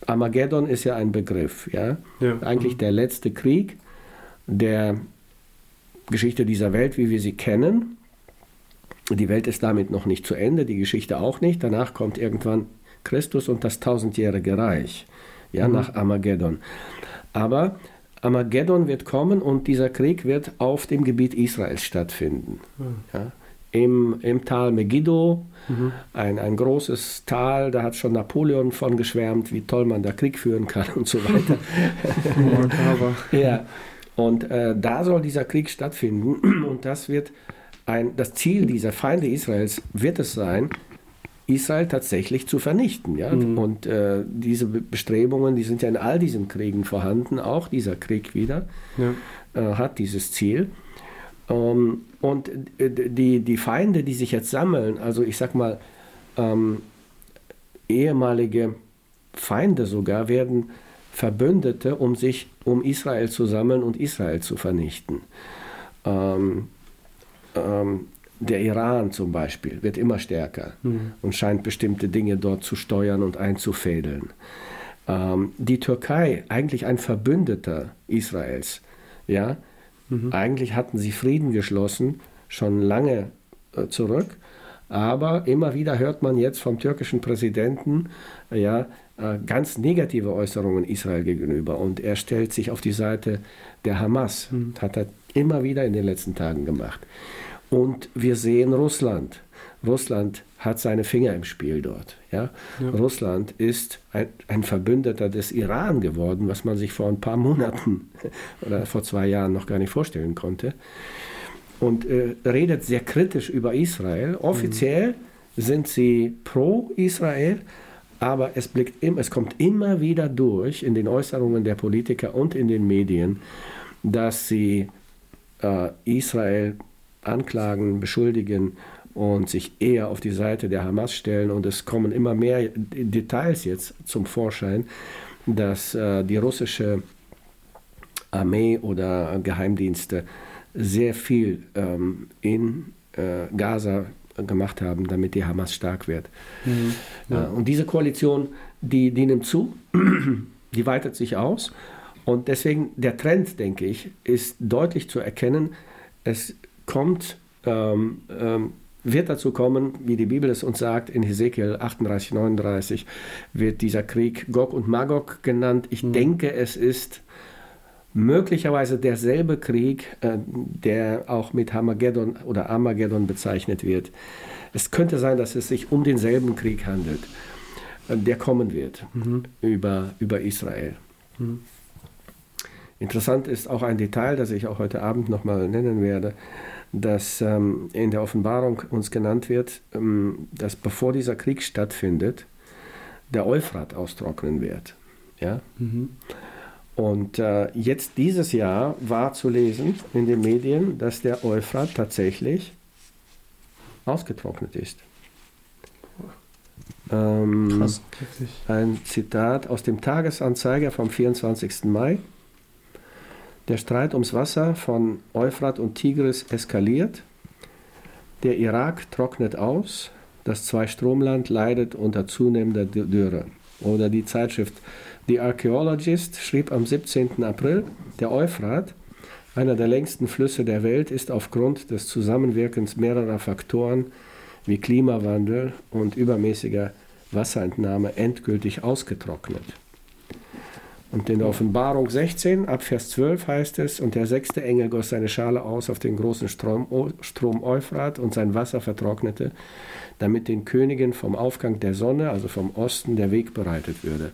Speaker 3: Armageddon ist ja ein Begriff. Ja? ja. Eigentlich mhm. der letzte Krieg der Geschichte dieser Welt, wie wir sie kennen. Die Welt ist damit noch nicht zu Ende, die Geschichte auch nicht. Danach kommt irgendwann Christus und das tausendjährige Reich ja, mhm. nach Armageddon. Aber Armageddon wird kommen und dieser Krieg wird auf dem Gebiet Israels stattfinden. Mhm. Ja. Im, Im Tal Megiddo, mhm. ein, ein großes Tal, da hat schon Napoleon von geschwärmt, wie toll man da Krieg führen kann und so weiter. <laughs> ja, und äh, da soll dieser Krieg stattfinden und das wird ein, das Ziel dieser Feinde Israels wird es sein, Israel tatsächlich zu vernichten. Ja? Mhm. Und äh, diese Bestrebungen, die sind ja in all diesen Kriegen vorhanden, auch dieser Krieg wieder ja. äh, hat dieses Ziel. Ähm, und äh, die, die Feinde, die sich jetzt sammeln, also ich sag mal, ähm, ehemalige Feinde sogar, werden Verbündete, um sich um Israel zu sammeln und Israel zu vernichten. Ähm, ähm, der Iran zum Beispiel wird immer stärker mhm. und scheint bestimmte Dinge dort zu steuern und einzufädeln. Ähm, die Türkei, eigentlich ein Verbündeter Israels, ja, mhm. eigentlich hatten sie Frieden geschlossen, schon lange äh, zurück, aber immer wieder hört man jetzt vom türkischen Präsidenten, ja, äh, ganz negative Äußerungen Israel gegenüber und er stellt sich auf die Seite der Hamas, mhm. hat er immer wieder in den letzten Tagen gemacht. Und wir sehen Russland. Russland hat seine Finger im Spiel dort. Ja? ja. Russland ist ein, ein, Verbündeter des Iran geworden, was man sich vor ein paar Monaten <laughs> oder vor zwei Jahren noch gar nicht vorstellen konnte. Und äh, redet sehr kritisch über Israel. Offiziell mhm. sind sie pro Israel, aber es, blickt im, es kommt immer wieder durch in den Äußerungen der Politiker und in den Medien, dass sie äh, Israel anklagen, beschuldigen und sich eher auf die Seite der Hamas stellen. Und es kommen immer mehr Details jetzt zum Vorschein, dass äh, die russische Armee oder Geheimdienste sehr viel ähm, in äh, Gaza gemacht haben, damit die Hamas stark wird. Mhm, ja. äh, und diese Koalition, die, die nimmt zu, <clears throat> die weitet sich aus. Und deswegen der Trend, denke ich, ist deutlich zu erkennen. Es kommt, ähm, ähm, wird dazu kommen, wie die Bibel es uns sagt, in Hesekiel 38, 39 wird dieser Krieg Gog und Magog genannt. Ich mhm. denke, es ist möglicherweise derselbe Krieg, äh, der auch mit Hamageddon oder Armageddon bezeichnet wird. Es könnte sein, dass es sich um denselben Krieg handelt, äh, der kommen wird mhm. über, über Israel. Mhm. Interessant ist auch ein Detail, das ich auch heute Abend nochmal nennen werde dass ähm, in der Offenbarung uns genannt wird, ähm, dass bevor dieser Krieg stattfindet, der Euphrat austrocknen wird. Ja? Mhm. Und äh, jetzt dieses Jahr war zu lesen in den Medien, dass der Euphrat tatsächlich ausgetrocknet ist. Ähm,
Speaker 1: Krass.
Speaker 3: ein Zitat aus dem Tagesanzeiger vom 24. Mai. Der Streit ums Wasser von Euphrat und Tigris eskaliert. Der Irak trocknet aus. Das Zweistromland leidet unter zunehmender Dürre. Oder die Zeitschrift The Archaeologist schrieb am 17. April, der Euphrat, einer der längsten Flüsse der Welt, ist aufgrund des Zusammenwirkens mehrerer Faktoren wie Klimawandel und übermäßiger Wasserentnahme endgültig ausgetrocknet. Und in der Offenbarung 16, ab Vers 12 heißt es, und der sechste Engel goss seine Schale aus auf den großen Strom, Strom Euphrat und sein Wasser vertrocknete, damit den Königen vom Aufgang der Sonne, also vom Osten, der Weg bereitet würde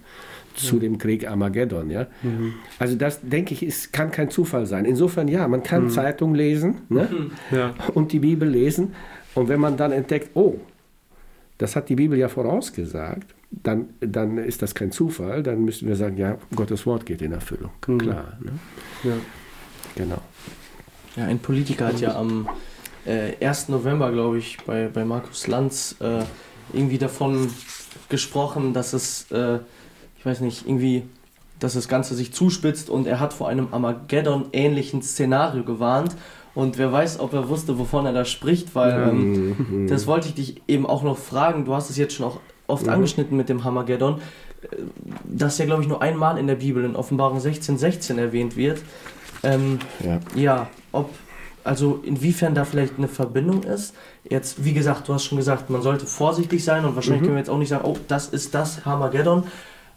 Speaker 3: zu dem Krieg Armageddon. Ja? Mhm. Also das, denke ich, ist, kann kein Zufall sein. Insofern, ja, man kann mhm. Zeitung lesen ne? <laughs> ja. und die Bibel lesen. Und wenn man dann entdeckt, oh, das hat die Bibel ja vorausgesagt, dann, dann ist das kein Zufall. Dann müssen wir sagen, ja, Gottes Wort geht in Erfüllung. Mhm. Klar. Ne? Ja. Genau.
Speaker 1: Ja, ein Politiker hat ja am äh, 1. November, glaube ich, bei, bei Markus Lanz äh, irgendwie davon gesprochen, dass es, äh, ich weiß nicht, irgendwie, dass das Ganze sich zuspitzt und er hat vor einem Armageddon-ähnlichen Szenario gewarnt. Und wer weiß, ob er wusste, wovon er da spricht, weil ähm, mhm. das wollte ich dich eben auch noch fragen. Du hast es jetzt schon auch oft mhm. angeschnitten mit dem Hamageddon, äh, das ja, glaube ich, nur einmal in der Bibel in Offenbarung 16, 16 erwähnt wird. Ähm, ja. ja, ob also inwiefern da vielleicht eine Verbindung ist. Jetzt, wie gesagt, du hast schon gesagt, man sollte vorsichtig sein und wahrscheinlich mhm. können wir jetzt auch nicht sagen, oh, das ist das Harmageddon.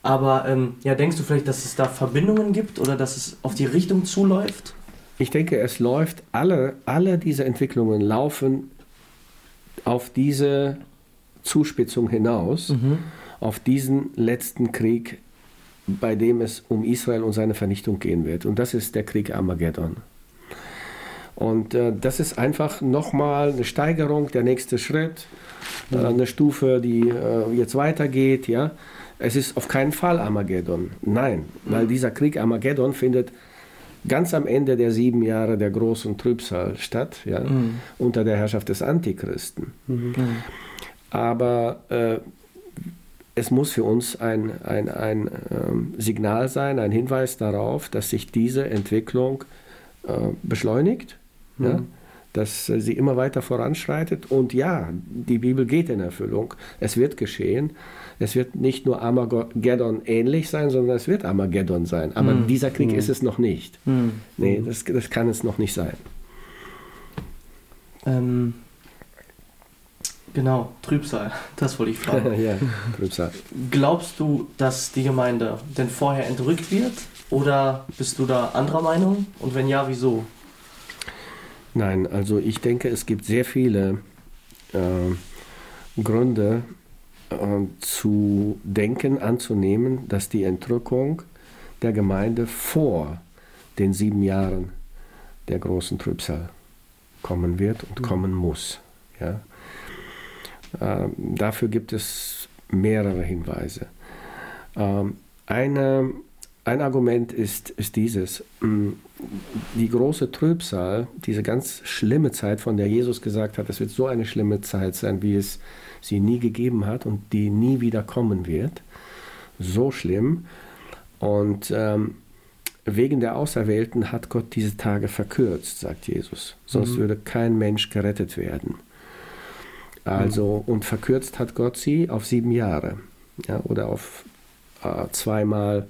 Speaker 1: Aber ähm, ja, denkst du vielleicht, dass es da Verbindungen gibt oder dass es auf die Richtung zuläuft?
Speaker 3: Ich denke, es läuft, alle, alle diese Entwicklungen laufen auf diese Zuspitzung hinaus, mhm. auf diesen letzten Krieg, bei dem es um Israel und seine Vernichtung gehen wird. Und das ist der Krieg Armageddon. Und äh, das ist einfach nochmal eine Steigerung, der nächste Schritt, äh, eine Stufe, die äh, jetzt weitergeht. Ja? Es ist auf keinen Fall Armageddon. Nein, weil dieser Krieg Armageddon findet ganz am Ende der sieben Jahre der großen Trübsal statt, ja? Mhm. unter der Herrschaft des Antichristen. Mhm. Aber äh, es muss für uns ein, ein, ein ähm, Signal sein, ein Hinweis darauf, dass sich diese Entwicklung äh, beschleunigt mhm. ja, dass sie immer weiter voranschreitet. Und ja, die Bibel geht in Erfüllung. Es wird geschehen. Es wird nicht nur Armageddon ähnlich sein, sondern es wird Armageddon sein. Aber mhm. dieser Krieg mhm. ist es noch nicht. Mhm. Nee, das, das kann es noch nicht sein.
Speaker 1: Ähm, genau, Trübsal, das wollte ich fragen. <laughs> ja, Trübsal. Glaubst du, dass die Gemeinde denn vorher entrückt wird? Oder bist du da anderer Meinung? Und wenn ja, wieso?
Speaker 3: Nein, also ich denke, es gibt sehr viele äh, Gründe äh, zu denken, anzunehmen, dass die Entrückung der Gemeinde vor den sieben Jahren der großen Trübsal kommen wird und mhm. kommen muss. Ja? Äh, dafür gibt es mehrere Hinweise. Ähm, eine ein Argument ist, ist dieses. Mm, die große Trübsal, diese ganz schlimme Zeit, von der Jesus gesagt hat, es wird so eine schlimme Zeit sein, wie es sie nie gegeben hat und die nie wieder kommen wird. So schlimm. Und ähm, wegen der Auserwählten hat Gott diese Tage verkürzt, sagt Jesus. Sonst mhm. würde kein Mensch gerettet werden. Also, und verkürzt hat Gott sie auf sieben Jahre. Ja, oder auf äh, zweimal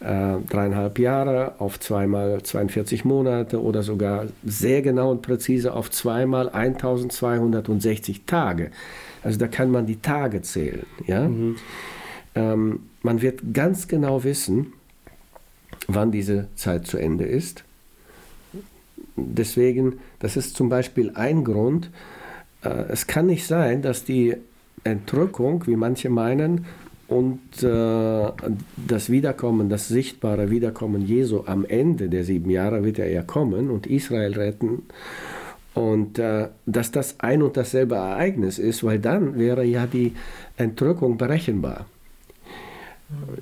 Speaker 3: äh, dreieinhalb Jahre auf zweimal 42 Monate oder sogar sehr genau und präzise auf zweimal 1260 Tage. Also da kann man die Tage zählen. Ja? Mhm. Ähm, man wird ganz genau wissen, wann diese Zeit zu Ende ist. Deswegen, das ist zum Beispiel ein Grund, es kann nicht sein, dass die Entrückung, wie manche meinen, und äh, das Wiederkommen, das sichtbare Wiederkommen Jesu am Ende der sieben Jahre wird er ja kommen und Israel retten. Und äh, dass das ein und dasselbe Ereignis ist, weil dann wäre ja die Entrückung berechenbar.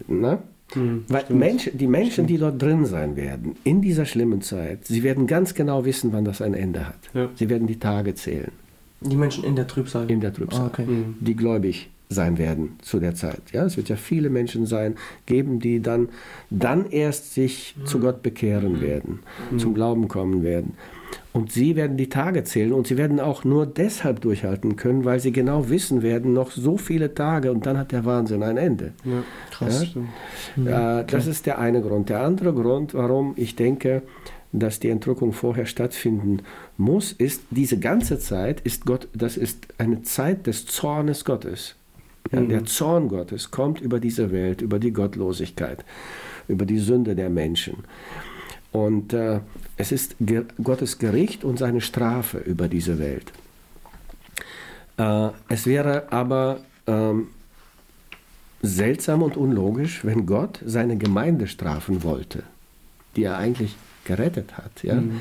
Speaker 3: Mhm. Na? Mhm, Weil Menschen, die Menschen, die dort drin sein werden, in dieser schlimmen Zeit, sie werden ganz genau wissen, wann das ein Ende hat. Ja. Sie werden die Tage zählen.
Speaker 1: Die Menschen in der Trübsal?
Speaker 3: In der Trübsal. Oh, okay. mhm. Die gläubig sein werden zu der Zeit. Ja, es wird ja viele Menschen sein, geben, die dann, dann erst sich mhm. zu Gott bekehren werden, mhm. zum Glauben kommen werden. Und sie werden die Tage zählen und sie werden auch nur deshalb durchhalten können, weil sie genau wissen werden, noch so viele Tage und dann hat der Wahnsinn ein Ende. Ja, krass. Ja? Stimmt. Äh, das ist der eine Grund. Der andere Grund, warum ich denke, dass die Entrückung vorher stattfinden muss, ist, diese ganze Zeit ist Gott, das ist eine Zeit des Zornes Gottes. Ja, mhm. Der Zorn Gottes kommt über diese Welt, über die Gottlosigkeit, über die Sünde der Menschen. Und äh, es ist Ge Gottes Gericht und seine Strafe über diese Welt. Äh, es wäre aber ähm, seltsam und unlogisch, wenn Gott seine Gemeinde strafen wollte, die er eigentlich gerettet hat. Ja? Mhm.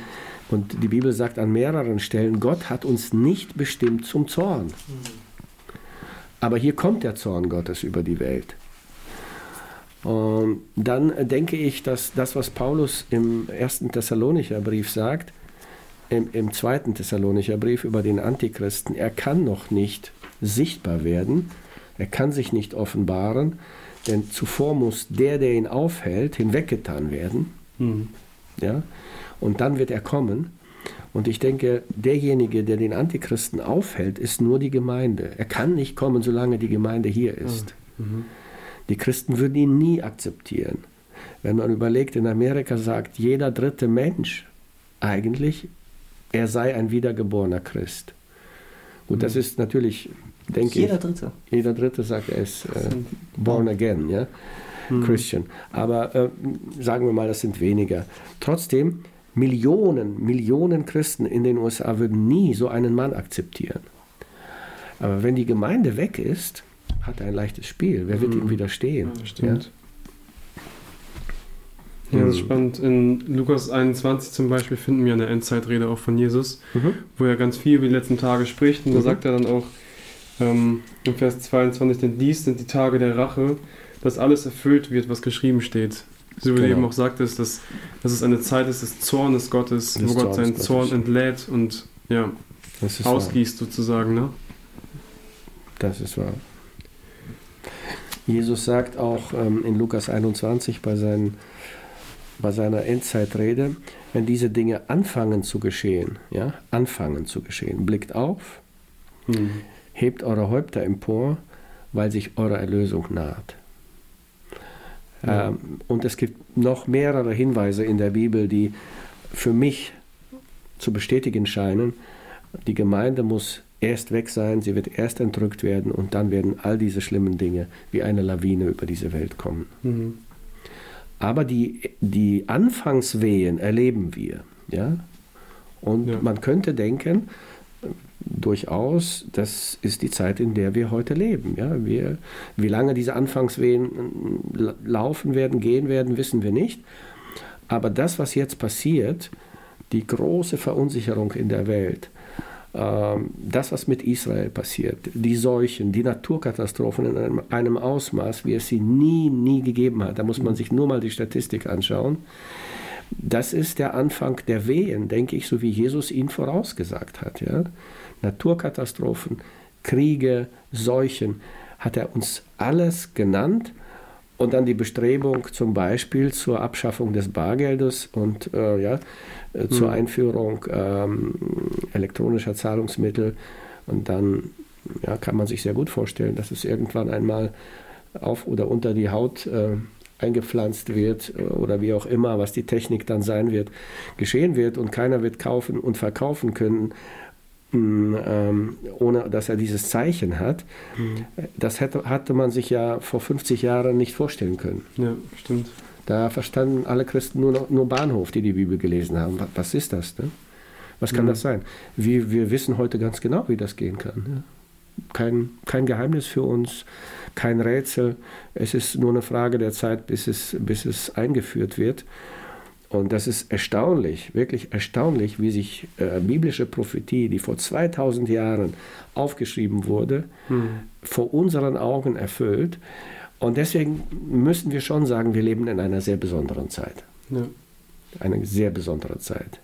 Speaker 3: Und die Bibel sagt an mehreren Stellen, Gott hat uns nicht bestimmt zum Zorn. Mhm. Aber hier kommt der Zorn Gottes über die Welt. Und dann denke ich, dass das, was Paulus im ersten Thessalonicher Brief sagt, im, im zweiten Thessalonicher Brief über den Antichristen, er kann noch nicht sichtbar werden, er kann sich nicht offenbaren, denn zuvor muss der, der ihn aufhält, hinweggetan werden. Mhm. Ja? Und dann wird er kommen. Und ich denke, derjenige, der den Antichristen aufhält, ist nur die Gemeinde. Er kann nicht kommen, solange die Gemeinde hier ist. Mhm. Die Christen würden ihn nie akzeptieren. Wenn man überlegt, in Amerika sagt jeder dritte Mensch eigentlich, er sei ein wiedergeborener Christ. Gut, mhm. das ist natürlich, denke
Speaker 1: jeder ich. Jeder Dritte.
Speaker 3: Jeder Dritte sagt, er ist äh, born again, ja. Mhm. Christian. Aber äh, sagen wir mal, das sind weniger. Trotzdem, Millionen, Millionen Christen in den USA würden nie so einen Mann akzeptieren. Aber wenn die Gemeinde weg ist, hat er ein leichtes Spiel. Wer wird mhm. ihm widerstehen?
Speaker 2: Ja, stimmt. Ja? ja, das ist spannend. In Lukas 21 zum Beispiel finden wir eine Endzeitrede auch von Jesus, mhm. wo er ganz viel über die letzten Tage spricht. Und mhm. da sagt er dann auch ähm, im Vers 22, denn dies sind die Tage der Rache, dass alles erfüllt wird, was geschrieben steht. So wie genau. du eben auch sagtest, dass, dass es eine Zeit ist des Zornes Gottes, des wo Gott seinen Zorn entlädt und ja, ausgießt wahr. sozusagen. Ne?
Speaker 3: Das ist wahr. Jesus sagt auch ähm, in Lukas 21 bei, seinen, bei seiner Endzeitrede, wenn diese Dinge anfangen zu geschehen, ja, anfangen zu geschehen, blickt auf, mhm. hebt eure Häupter empor, weil sich eure Erlösung naht. Ja. Ähm, und es gibt noch mehrere Hinweise in der Bibel, die für mich zu bestätigen scheinen. Die Gemeinde muss erst weg sein, sie wird erst entrückt werden und dann werden all diese schlimmen Dinge wie eine Lawine über diese Welt kommen. Mhm. Aber die, die Anfangswehen erleben wir. Ja? Und ja. man könnte denken, durchaus, das ist die Zeit, in der wir heute leben. Ja, wir, wie lange diese Anfangswehen laufen werden, gehen werden, wissen wir nicht. Aber das, was jetzt passiert, die große Verunsicherung in der Welt, ähm, das, was mit Israel passiert, die Seuchen, die Naturkatastrophen in einem, einem, Ausmaß, wie es sie nie, nie gegeben hat, da muss man sich nur mal die Statistik anschauen. Das ist der Anfang der Wehen, denke ich, so wie Jesus ihn vorausgesagt hat. Ja? Naturkatastrophen, Kriege, Seuchen, hat er uns alles genannt und dann die Bestrebung zum Beispiel zur Abschaffung des Bargeldes und äh, ja, äh, zur hm. Einführung ähm, elektronischer Zahlungsmittel. Und dann ja, kann man sich sehr gut vorstellen, dass es irgendwann einmal auf oder unter die Haut äh, eingepflanzt wird äh, oder wie auch immer, was die Technik dann sein wird, geschehen wird und keiner wird kaufen und verkaufen können, ähm, ohne dass er dieses Zeichen hat. Mhm. Das hätte, hatte man sich ja vor 50 Jahren nicht vorstellen können.
Speaker 2: Ja, stimmt.
Speaker 3: Da verstanden alle Christen nur, noch, nur Bahnhof, die die Bibel gelesen haben. Was ist das? Ne? Was kann mhm. das sein? Wir, wir wissen heute ganz genau, wie das gehen kann. Ne? Kein, kein Geheimnis für uns, kein Rätsel. Es ist nur eine Frage der Zeit, bis es, bis es eingeführt wird. Und das ist erstaunlich, wirklich erstaunlich, wie sich äh, biblische Prophetie, die vor 2000 Jahren aufgeschrieben wurde, mhm. vor unseren Augen erfüllt. Und deswegen müssen wir schon sagen, wir leben in einer sehr besonderen Zeit.
Speaker 2: Ja.
Speaker 3: Eine sehr besondere Zeit.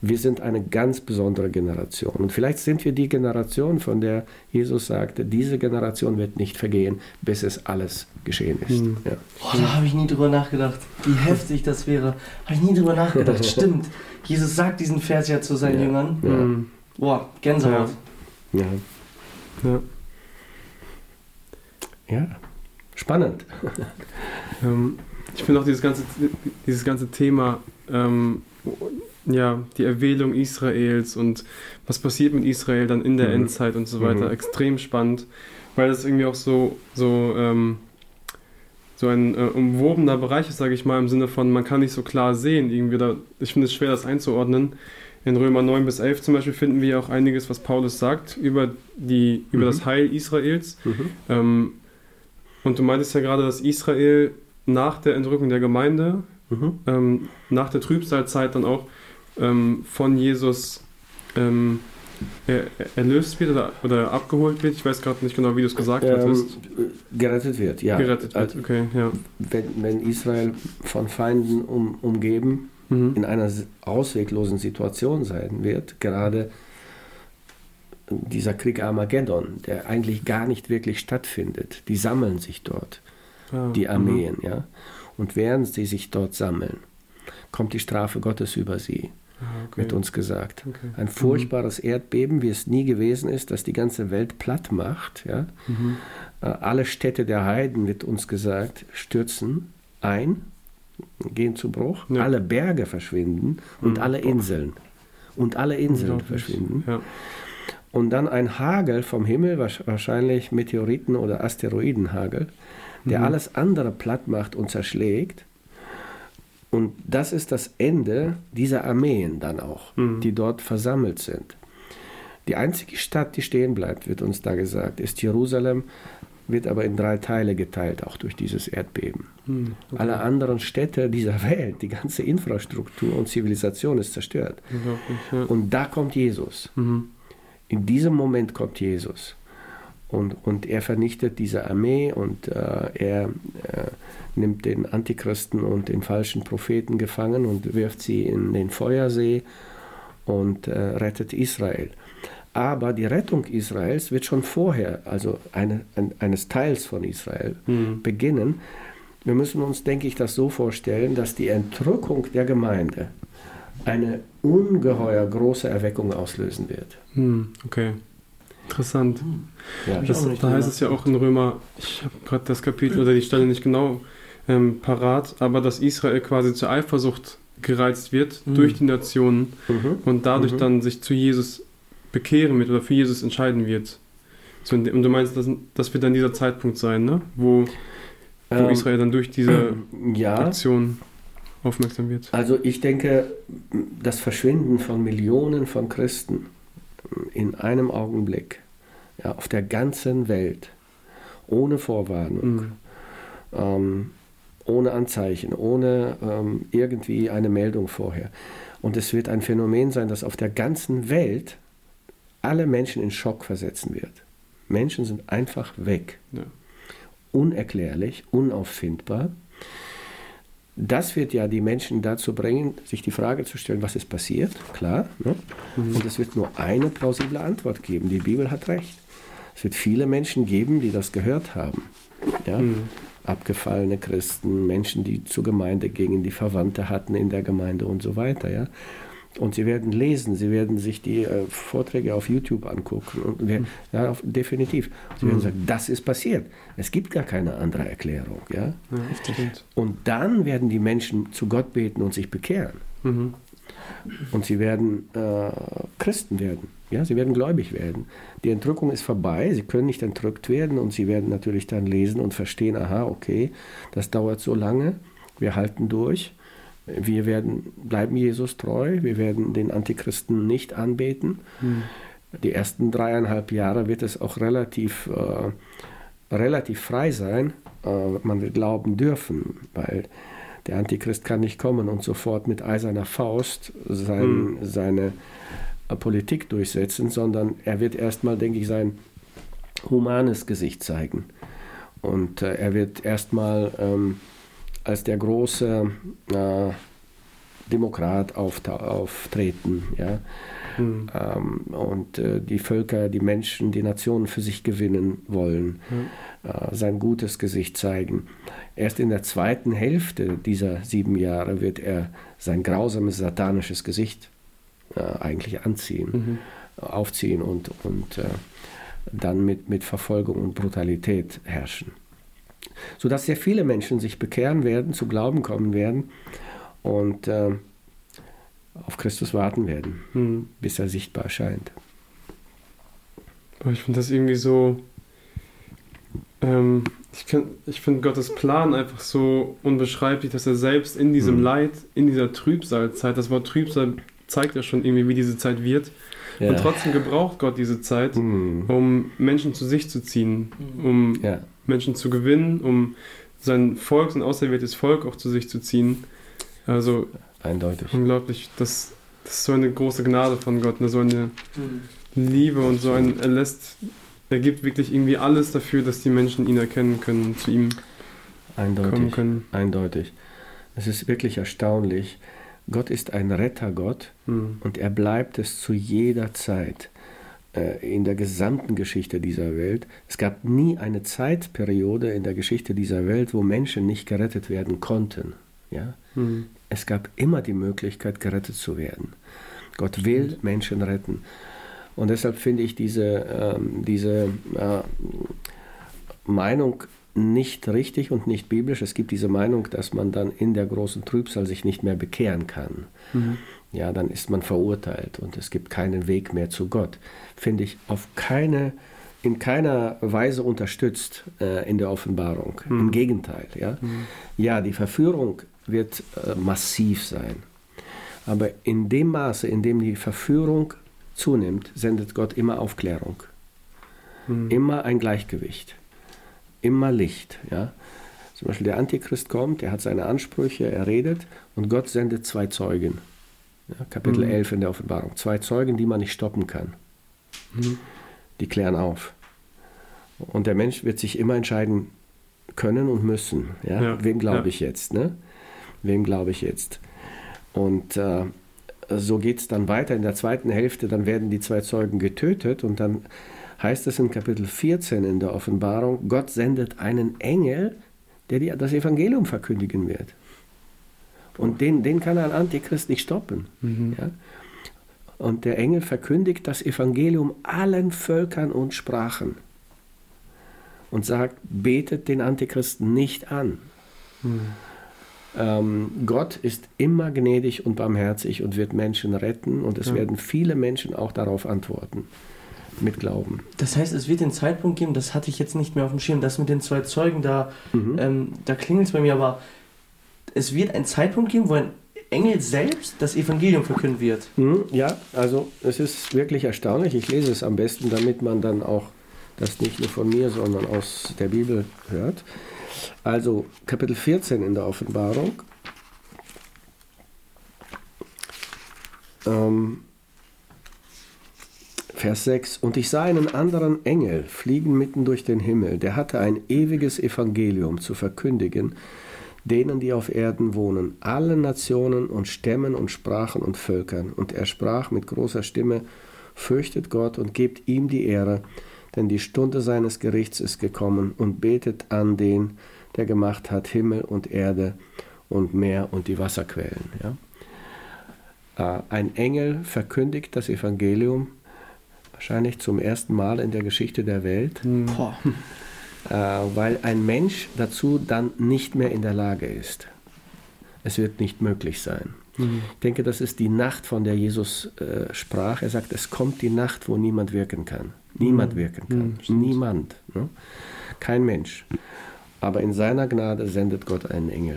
Speaker 3: Wir sind eine ganz besondere Generation. Und vielleicht sind wir die Generation, von der Jesus sagte, diese Generation wird nicht vergehen, bis es alles geschehen ist.
Speaker 2: Mhm.
Speaker 3: Ja.
Speaker 1: Boah, da habe ich nie drüber nachgedacht, wie <laughs> heftig das wäre. Habe ich nie drüber nachgedacht. <laughs> Stimmt. Jesus sagt diesen Vers ja zu seinen
Speaker 3: Ja.
Speaker 1: Jüngern.
Speaker 3: Ja.
Speaker 2: Mhm.
Speaker 1: Boah, Gänsehaut.
Speaker 3: Ja.
Speaker 2: Ja.
Speaker 3: ja. Spannend.
Speaker 2: Ähm, ich finde auch dieses ganze, dieses ganze Thema, ähm, ja, die Erwählung Israels und was passiert mit Israel dann in der
Speaker 3: Mhm.
Speaker 2: Endzeit und so weiter,
Speaker 3: Mhm.
Speaker 2: extrem spannend, weil das irgendwie auch so, so, ähm, so ein äh, umwobener Bereich ist, sage ich mal, im Sinne von, man kann nicht so klar sehen, irgendwie, da, ich finde es schwer, das einzuordnen. In Römer 9 bis 11 zum Beispiel finden wir auch einiges, was Paulus sagt über, die, über
Speaker 3: Mhm.
Speaker 2: das Heil Israels.
Speaker 3: Mhm.
Speaker 2: Ähm, und du meintest ja gerade, dass Israel nach der Entrückung der Gemeinde,
Speaker 3: Mhm.
Speaker 2: ähm, nach der Trübsalzeit dann auch ähm, von Jesus ähm, er, er- erlöst wird oder, oder abgeholt wird. Ich weiß gerade nicht genau, wie du es gesagt
Speaker 3: Ähm,
Speaker 2: hattest.
Speaker 3: gerettet wird, ja.
Speaker 2: Gerettet wird,
Speaker 3: Also,
Speaker 2: okay, ja.
Speaker 3: wenn, wenn Israel von Feinden um, umgeben
Speaker 2: Mhm.
Speaker 3: in einer ausweglosen Situation sein wird, gerade dieser Krieg Armageddon, der eigentlich gar nicht wirklich stattfindet, die sammeln sich dort,
Speaker 2: Ah,
Speaker 3: die
Speaker 2: mhm.
Speaker 3: Armeen, ja. Und während sie sich dort sammeln, kommt die Strafe Gottes über sie,
Speaker 2: okay.
Speaker 3: wird uns gesagt.
Speaker 2: Okay.
Speaker 3: Ein furchtbares Erdbeben, wie es nie gewesen ist, das die ganze Welt platt macht, ja.
Speaker 2: Mhm.
Speaker 3: Äh, Alle Städte der Heiden, wird uns gesagt, stürzen ein, gehen zu Bruch.
Speaker 2: Ja.
Speaker 3: Alle Berge verschwinden und
Speaker 2: Mhm.
Speaker 3: alle Inseln. Und alle Inseln verschwinden.
Speaker 2: Ja.
Speaker 3: Und dann ein Hagel vom Himmel, wahrsch- wahrscheinlich Meteoriten- oder Asteroidenhagel, der
Speaker 2: Mhm.
Speaker 3: alles andere platt macht und zerschlägt. Und das ist das Ende dieser Armeen dann auch,
Speaker 2: Mhm.
Speaker 3: die dort versammelt sind. Die einzige Stadt, die stehen bleibt, wird uns da gesagt, ist Jerusalem, wird aber in drei Teile geteilt, auch durch dieses Erdbeben.
Speaker 2: Mhm. Okay.
Speaker 3: Alle anderen Städte dieser <laughs> Welt, die ganze Infrastruktur und Zivilisation ist zerstört.
Speaker 2: Unglaublich, ja.
Speaker 3: Und da kommt Jesus.
Speaker 2: Mhm.
Speaker 3: In diesem Moment kommt Jesus. Und, und er vernichtet diese Armee und äh, er äh, nimmt den Antichristen und den falschen Propheten gefangen und wirft sie in den Feuersee und äh, rettet Israel. Aber die Rettung Israels wird schon vorher, also eine, ein, eines Teils von Israel,
Speaker 2: Mhm.
Speaker 3: beginnen. Wir müssen uns, denke ich, das so vorstellen, dass die Entrückung der Gemeinde eine ungeheuer große Erweckung auslösen wird.
Speaker 2: Mhm. Okay. Interessant.
Speaker 3: Ja,
Speaker 1: Ich
Speaker 2: Das, da heißt es ja auch in Römer, ich habe gerade das Kapitel oder die Stelle nicht genau ähm, parat, aber dass Israel quasi zur Eifersucht gereizt wird
Speaker 1: Mhm.
Speaker 2: durch die Nationen
Speaker 3: Mhm.
Speaker 2: und dadurch
Speaker 3: Mhm.
Speaker 2: dann sich zu Jesus bekehren wird oder für Jesus entscheiden wird. So, und du meinst, das, das wird dann dieser Zeitpunkt sein, ne? wo, wo
Speaker 3: Ähm,
Speaker 2: Israel dann durch diese <clears throat>
Speaker 3: Ja,
Speaker 2: Aktion aufmerksam wird.
Speaker 3: also ich denke, das Verschwinden von Millionen von Christen in einem Augenblick ja, auf der ganzen Welt, ohne Vorwarnung,
Speaker 2: Mhm.
Speaker 3: ähm, ohne Anzeichen, ohne ähm, irgendwie eine Meldung vorher. Und es wird ein Phänomen sein, das auf der ganzen Welt alle Menschen in Schock versetzen wird. Menschen sind einfach weg.
Speaker 2: Ja.
Speaker 3: Unerklärlich, unauffindbar. Das wird ja die Menschen dazu bringen, sich die Frage zu stellen, was ist passiert? Klar. Ne?
Speaker 2: Mhm.
Speaker 3: Und es wird nur eine plausible Antwort geben. Die Bibel hat recht. Es wird viele Menschen geben, die das gehört haben. Ja?
Speaker 2: Mhm.
Speaker 3: Abgefallene Christen, Menschen, die zur Gemeinde gingen, die Verwandte hatten in der Gemeinde und so weiter. Ja? Und sie werden lesen, sie werden sich die äh, Vorträge auf YouTube angucken. Und wir, ja, auf, definitiv. Sie werden
Speaker 2: Mhm.
Speaker 3: sagen, das ist passiert. Es gibt gar keine andere Erklärung. Ja?
Speaker 2: Ja.
Speaker 3: Und dann werden die Menschen zu Gott beten und sich bekehren.
Speaker 2: Mhm.
Speaker 3: Und sie werden äh, Christen werden. Ja, sie werden gläubig werden. Die Entrückung ist vorbei, sie können nicht entrückt werden und sie werden natürlich dann lesen und verstehen, aha, okay, das dauert so lange, wir halten durch, wir werden, bleiben Jesus treu, wir werden den Antichristen nicht anbeten.
Speaker 2: Mhm.
Speaker 3: Die ersten dreieinhalb Jahre wird es auch relativ, äh, relativ frei sein, äh, man wird glauben dürfen, weil der Antichrist kann nicht kommen und sofort mit eiserner Faust sein,
Speaker 2: Hm.
Speaker 3: seine äh, Politik durchsetzen, sondern er wird erstmal, denke ich, sein humanes Gesicht zeigen. und äh, er wird erstmal ähm, als der große äh, Demokrat auftreten. Ja? Mhm. Ähm, und äh, die Völker, die Menschen, die Nationen für sich gewinnen wollen, mhm. äh, sein gutes Gesicht zeigen. Erst in der zweiten Hälfte dieser sieben Jahre wird er sein grausames satanisches Gesicht äh, eigentlich anziehen, mhm. aufziehen und, und äh, dann mit, mit Verfolgung und Brutalität herrschen. Sodass sehr viele Menschen sich bekehren werden, zu Glauben kommen werden und äh, auf Christus warten werden, mhm. bis er sichtbar erscheint.
Speaker 2: Ich finde das irgendwie so. Ähm, ich, ich finde Gottes Plan einfach so unbeschreiblich, dass er selbst in diesem mhm. Leid, in dieser Trübsalzeit, das Wort Trübsal zeigt ja schon irgendwie, wie diese Zeit wird. Ja. Und trotzdem gebraucht Gott diese Zeit, mhm. um Menschen zu sich zu ziehen, um ja. Menschen zu gewinnen, um sein Volk, sein auserwähltes Volk auch zu sich zu ziehen. Also
Speaker 3: eindeutig.
Speaker 2: Unglaublich. Das, das ist so eine große Gnade von Gott, ne? so eine mhm. Liebe und so ein, er lässt, er gibt wirklich irgendwie alles dafür, dass die Menschen ihn erkennen können und zu ihm
Speaker 3: eindeutig,
Speaker 2: kommen können.
Speaker 3: Eindeutig. Es ist wirklich erstaunlich. Gott ist ein Rettergott mhm. und er bleibt es zu jeder Zeit in der gesamten Geschichte dieser Welt. Es gab nie eine Zeitperiode in der Geschichte dieser Welt, wo Menschen nicht gerettet werden konnten. Ja? Mhm. Es gab immer die Möglichkeit, gerettet zu werden. Gott will Menschen retten. Und deshalb finde ich diese, ähm, diese äh, Meinung nicht richtig und nicht biblisch. Es gibt diese Meinung, dass man dann in der großen Trübsal sich nicht mehr bekehren kann. Mhm. Ja, dann ist man verurteilt und es gibt keinen Weg mehr zu Gott. Finde ich auf keine, in keiner Weise unterstützt äh, in der Offenbarung. Mhm. Im Gegenteil. Ja? Mhm. ja, die Verführung wird äh, massiv sein. Aber in dem Maße, in dem die Verführung zunimmt, sendet Gott immer Aufklärung. Mhm. Immer ein Gleichgewicht. Immer Licht. Ja? Zum Beispiel der Antichrist kommt, er hat seine Ansprüche, er redet und Gott sendet zwei Zeugen. Ja, Kapitel mhm. 11 in der Offenbarung. Zwei Zeugen, die man nicht stoppen kann. Mhm. Die klären auf. Und der Mensch wird sich immer entscheiden können und müssen. Ja? ja. Wem glaube ja. ich jetzt? Ne? wem glaube ich jetzt? Und äh, so geht es dann weiter in der zweiten Hälfte, dann werden die zwei Zeugen getötet und dann heißt es in Kapitel 14 in der Offenbarung, Gott sendet einen Engel, der die, das Evangelium verkündigen wird. Und den, den kann ein Antichrist nicht stoppen. Mhm. Ja? Und der Engel verkündigt das Evangelium allen Völkern und Sprachen und sagt, betet den Antichristen nicht an. Mhm. Ähm, Gott ist immer gnädig und barmherzig und wird Menschen retten und es ja. werden viele Menschen auch darauf antworten. Mit Glauben.
Speaker 1: Das heißt, es wird den Zeitpunkt geben, das hatte ich jetzt nicht mehr auf dem Schirm, das mit den zwei Zeugen, da, mhm. ähm, da klingelt es bei mir, aber es wird einen Zeitpunkt geben, wo ein Engel selbst das Evangelium verkünden wird.
Speaker 3: Mhm, ja, also es ist wirklich erstaunlich. Ich lese es am besten, damit man dann auch das nicht nur von mir, sondern aus der Bibel hört. Also Kapitel 14 in der Offenbarung. Ähm, Vers 6. Und ich sah einen anderen Engel fliegen mitten durch den Himmel, der hatte ein ewiges Evangelium zu verkündigen, denen, die auf Erden wohnen, allen Nationen und Stämmen und Sprachen und Völkern. Und er sprach mit großer Stimme, Fürchtet Gott und gebt ihm die Ehre, denn die Stunde seines Gerichts ist gekommen und betet an den, der gemacht hat Himmel und Erde und Meer und die Wasserquellen. Ja? Äh, ein Engel verkündigt das Evangelium wahrscheinlich zum ersten Mal in der Geschichte der Welt, mhm. Weil ein Mensch dazu dann nicht mehr in der Lage ist. Es wird nicht möglich sein. Mhm. Ich denke, das ist die Nacht, von der Jesus äh, sprach. Er sagt, es kommt die Nacht, wo niemand wirken kann niemand mhm. wirken kann. Mhm, niemand. Ne? Kein Mensch. Aber in seiner Gnade sendet Gott einen Engel.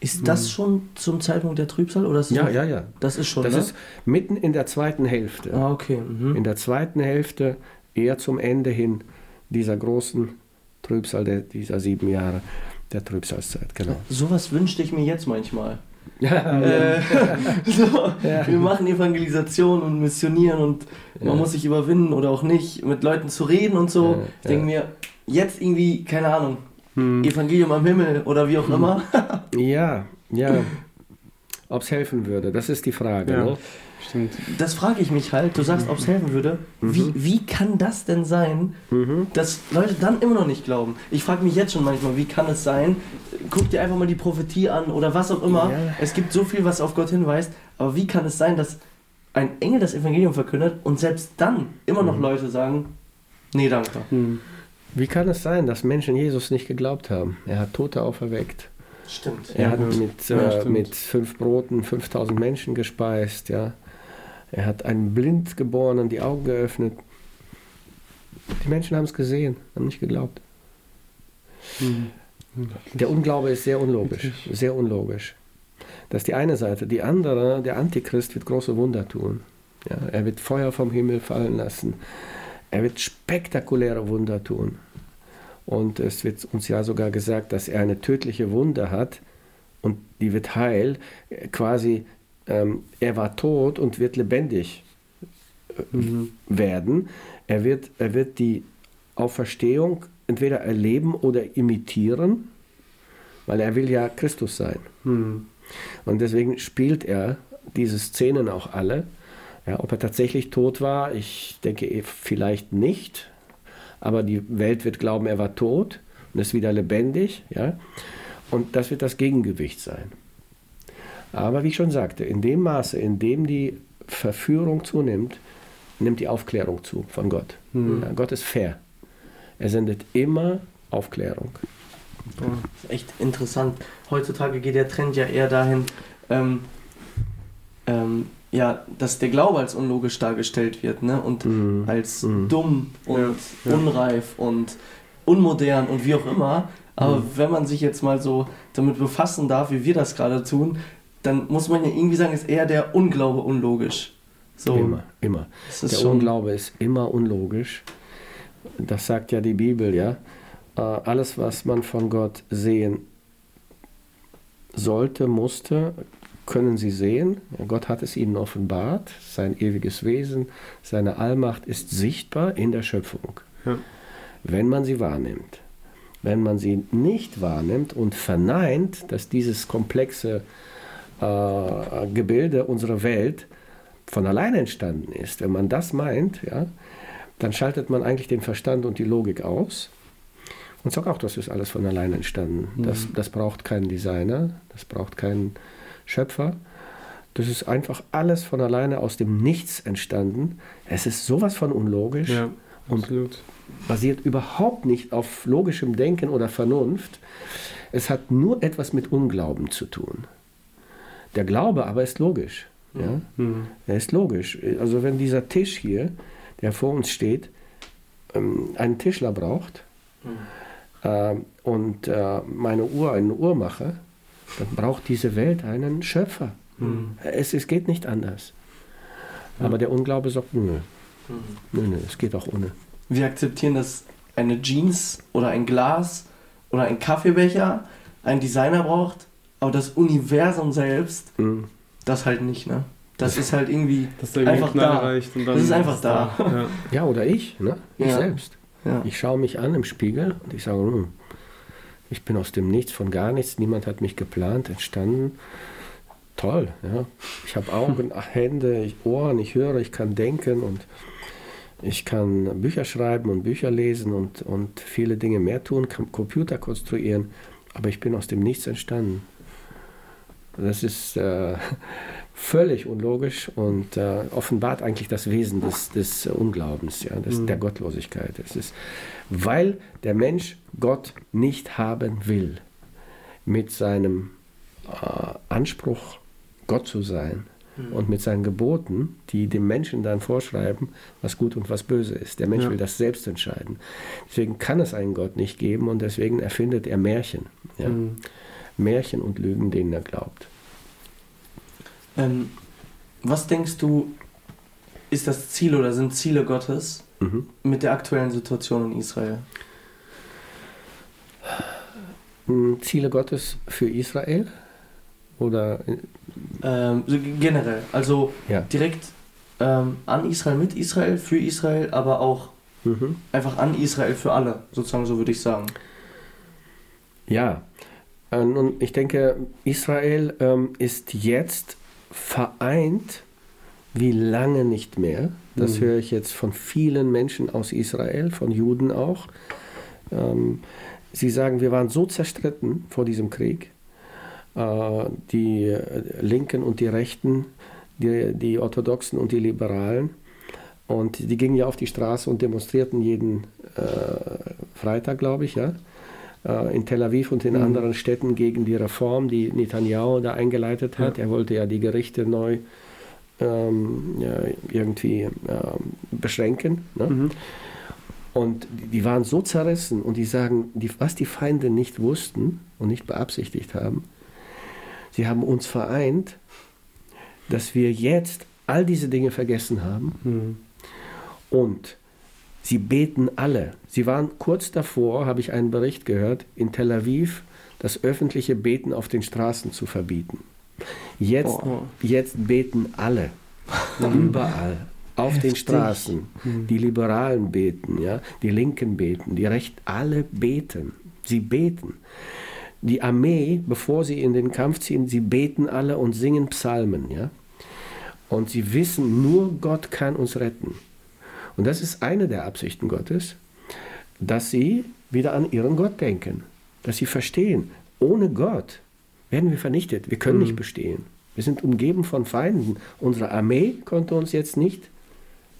Speaker 1: Ist das mhm. schon zum Zeitpunkt der Trübsal? Oder
Speaker 3: ja, ja, ja.
Speaker 1: Das ist schon.
Speaker 3: Das
Speaker 1: ne?
Speaker 3: ist mitten in der zweiten Hälfte.
Speaker 1: Ah, okay. Mhm.
Speaker 3: In der zweiten Hälfte, eher zum Ende hin dieser großen Trübsal, der, dieser sieben Jahre der Trübsalzeit. Genau. <laughs>
Speaker 1: Sowas wünschte ich mir jetzt manchmal. Ja, äh, <laughs> so, ja. Wir machen Evangelisation und Missionieren und ja. man muss sich überwinden oder auch nicht, mit Leuten zu reden und so. ich denke mir, jetzt irgendwie, keine Ahnung, hm. Evangelium am Himmel oder wie auch hm. immer.
Speaker 3: ja, ja. <laughs> Ob es helfen würde, das ist die Frage. Ne?
Speaker 1: Stimmt. Das frage ich mich halt. Du sagst, ob es helfen würde. Mhm. Wie, wie kann das denn sein, mhm. dass Leute dann immer noch nicht glauben? Ich frage mich jetzt schon manchmal, wie kann es sein? Guck dir einfach mal die Prophetie an oder was auch immer. Ja. Es gibt so viel, was auf Gott hinweist. Aber wie kann es sein, dass ein Engel das Evangelium verkündet und selbst dann immer noch mhm. Leute sagen, nee, danke.
Speaker 3: Mhm. Wie kann es sein, dass Menschen Jesus nicht geglaubt haben? Er hat Tote auferweckt.
Speaker 1: Stimmt.
Speaker 3: Er ja, hat mit, äh, mit fünf Broten 5000 Menschen gespeist, ja. Er hat einen Blindgeborenen die Augen geöffnet. Die Menschen haben es gesehen, haben nicht geglaubt. Mhm. Der Unglaube ist sehr unlogisch, sehr unlogisch. Das ist die eine Seite. Die andere, der Antichrist wird große Wunder tun. Ja, er wird Feuer vom Himmel fallen lassen. Er wird spektakuläre Wunder tun. Und es wird uns ja sogar gesagt, dass er eine tödliche Wunde hat und die wird heil. Quasi, ähm, er war tot und wird lebendig äh, mhm. werden. Er wird, er wird die Auferstehung entweder erleben oder imitieren, weil er will ja Christus sein. Mhm. Und deswegen spielt er diese Szenen auch alle. Ja, ob er tatsächlich tot war, ich denke vielleicht nicht. Aber die Welt wird glauben, er war tot und ist wieder lebendig. Ja? Und das wird das Gegengewicht sein. Aber wie ich schon sagte, in dem Maße, in dem die Verführung zunimmt, nimmt die Aufklärung zu von Gott. Mhm. Ja, Gott ist fair. Er sendet immer Aufklärung.
Speaker 1: Das ist echt interessant. Heutzutage geht der Trend ja eher dahin, ähm, ähm, ja, dass der Glaube als unlogisch dargestellt wird, ne? Und mhm. als mhm. dumm und ja. unreif und unmodern und wie auch immer. Aber mhm. wenn man sich jetzt mal so damit befassen darf, wie wir das gerade tun, dann muss man ja irgendwie sagen, ist eher der Unglaube unlogisch.
Speaker 3: So. Immer, immer. Der Unglaube ist immer unlogisch. Das sagt ja die Bibel, ja. Äh, alles, was man von Gott sehen sollte, musste, können sie sehen. Gott hat es ihnen offenbart. Sein ewiges Wesen, seine Allmacht ist sichtbar in der Schöpfung, ja. wenn man sie wahrnimmt. Wenn man sie nicht wahrnimmt und verneint, dass dieses komplexe äh, Gebilde unserer Welt von alleine entstanden ist, wenn man das meint, ja, dann schaltet man eigentlich den Verstand und die Logik aus und sagt auch, das ist alles von alleine entstanden. Mhm. Das, das braucht keinen Designer, das braucht keinen Schöpfer. Das ist einfach alles von alleine aus dem Nichts entstanden. Es ist sowas von unlogisch ja, und basiert überhaupt nicht auf logischem Denken oder Vernunft. Es hat nur etwas mit Unglauben zu tun. Der Glaube aber ist logisch. Ja? Mhm. Er ist logisch. Also wenn dieser Tisch hier, der vor uns steht, ähm, einen Tischler braucht mhm. äh, und äh, meine Uhr eine Uhr mache, dann braucht diese Welt einen Schöpfer. Mhm. Es, es geht nicht anders. Aber der Unglaube sagt, nö, mhm. nö, nö, es geht auch ohne.
Speaker 1: Wir akzeptieren, dass eine Jeans oder ein Glas oder ein Kaffeebecher einen Designer braucht, aber das Universum selbst, mhm. das halt nicht, ne? Das ist halt irgendwie einfach da. das ist einfach da.
Speaker 3: da. Ja. ja. oder ich, ne? Ich ja. selbst. Ja. Ich schaue mich an im Spiegel und ich sage, hm, ich bin aus dem Nichts, von gar nichts, niemand hat mich geplant, entstanden. Toll, ja. Ich habe Augen, <laughs> Hände, Ohren, ich höre, ich kann denken und ich kann Bücher schreiben und Bücher lesen und, und viele Dinge mehr tun, kann Computer konstruieren, aber ich bin aus dem Nichts entstanden. Das ist äh, völlig unlogisch und äh, offenbart eigentlich das Wesen des, des Unglaubens, ja, des, mhm. der Gottlosigkeit. Es ist, weil der Mensch Gott nicht haben will, mit seinem äh, Anspruch, Gott zu sein, mhm. und mit seinen Geboten, die dem Menschen dann vorschreiben, was gut und was böse ist. Der Mensch ja. will das selbst entscheiden. Deswegen kann es einen Gott nicht geben und deswegen erfindet er Märchen. Ja? Mhm. Märchen und Lügen, denen er glaubt.
Speaker 1: Ähm, was denkst du, ist das Ziel oder sind Ziele Gottes mhm. mit der aktuellen Situation in Israel?
Speaker 3: Hm, Ziele Gottes für Israel? Oder?
Speaker 1: Ähm, generell, also ja. direkt ähm, an Israel, mit Israel, für Israel, aber auch mhm. einfach an Israel für alle, sozusagen, so würde ich sagen.
Speaker 3: Ja, äh, nun, ich denke, Israel ähm, ist jetzt vereint wie lange nicht mehr. Das mhm. höre ich jetzt von vielen Menschen aus Israel, von Juden auch. Ähm, sie sagen, wir waren so zerstritten vor diesem Krieg. Äh, die Linken und die Rechten, die, die Orthodoxen und die Liberalen. Und die gingen ja auf die Straße und demonstrierten jeden äh, Freitag, glaube ich, ja äh, in Tel Aviv und in mhm. anderen Städten gegen die Reform, die Netanyahu da eingeleitet hat. Ja. Er wollte ja die Gerichte neu ähm, irgendwie ähm, beschränken. Ne? Mhm. Und die waren so zerrissen und die sagen, die, was die Feinde nicht wussten und nicht beabsichtigt haben, sie haben uns vereint, dass wir jetzt all diese Dinge vergessen haben mhm. und Sie beten alle. Sie waren kurz davor, habe ich einen Bericht gehört, in Tel Aviv das öffentliche Beten auf den Straßen zu verbieten. Jetzt, oh. jetzt beten alle, <laughs> überall, auf Heftig. den Straßen. Hm. Die Liberalen beten, ja, die Linken beten, die Recht, alle beten. Sie beten. Die Armee, bevor sie in den Kampf ziehen, sie beten alle und singen Psalmen, ja. Und sie wissen, nur Gott kann uns retten. Und das ist eine der Absichten Gottes, dass sie wieder an ihren Gott denken, dass sie verstehen, ohne Gott werden wir vernichtet, wir können mhm. nicht bestehen. Wir sind umgeben von Feinden. Unsere Armee konnte uns jetzt nicht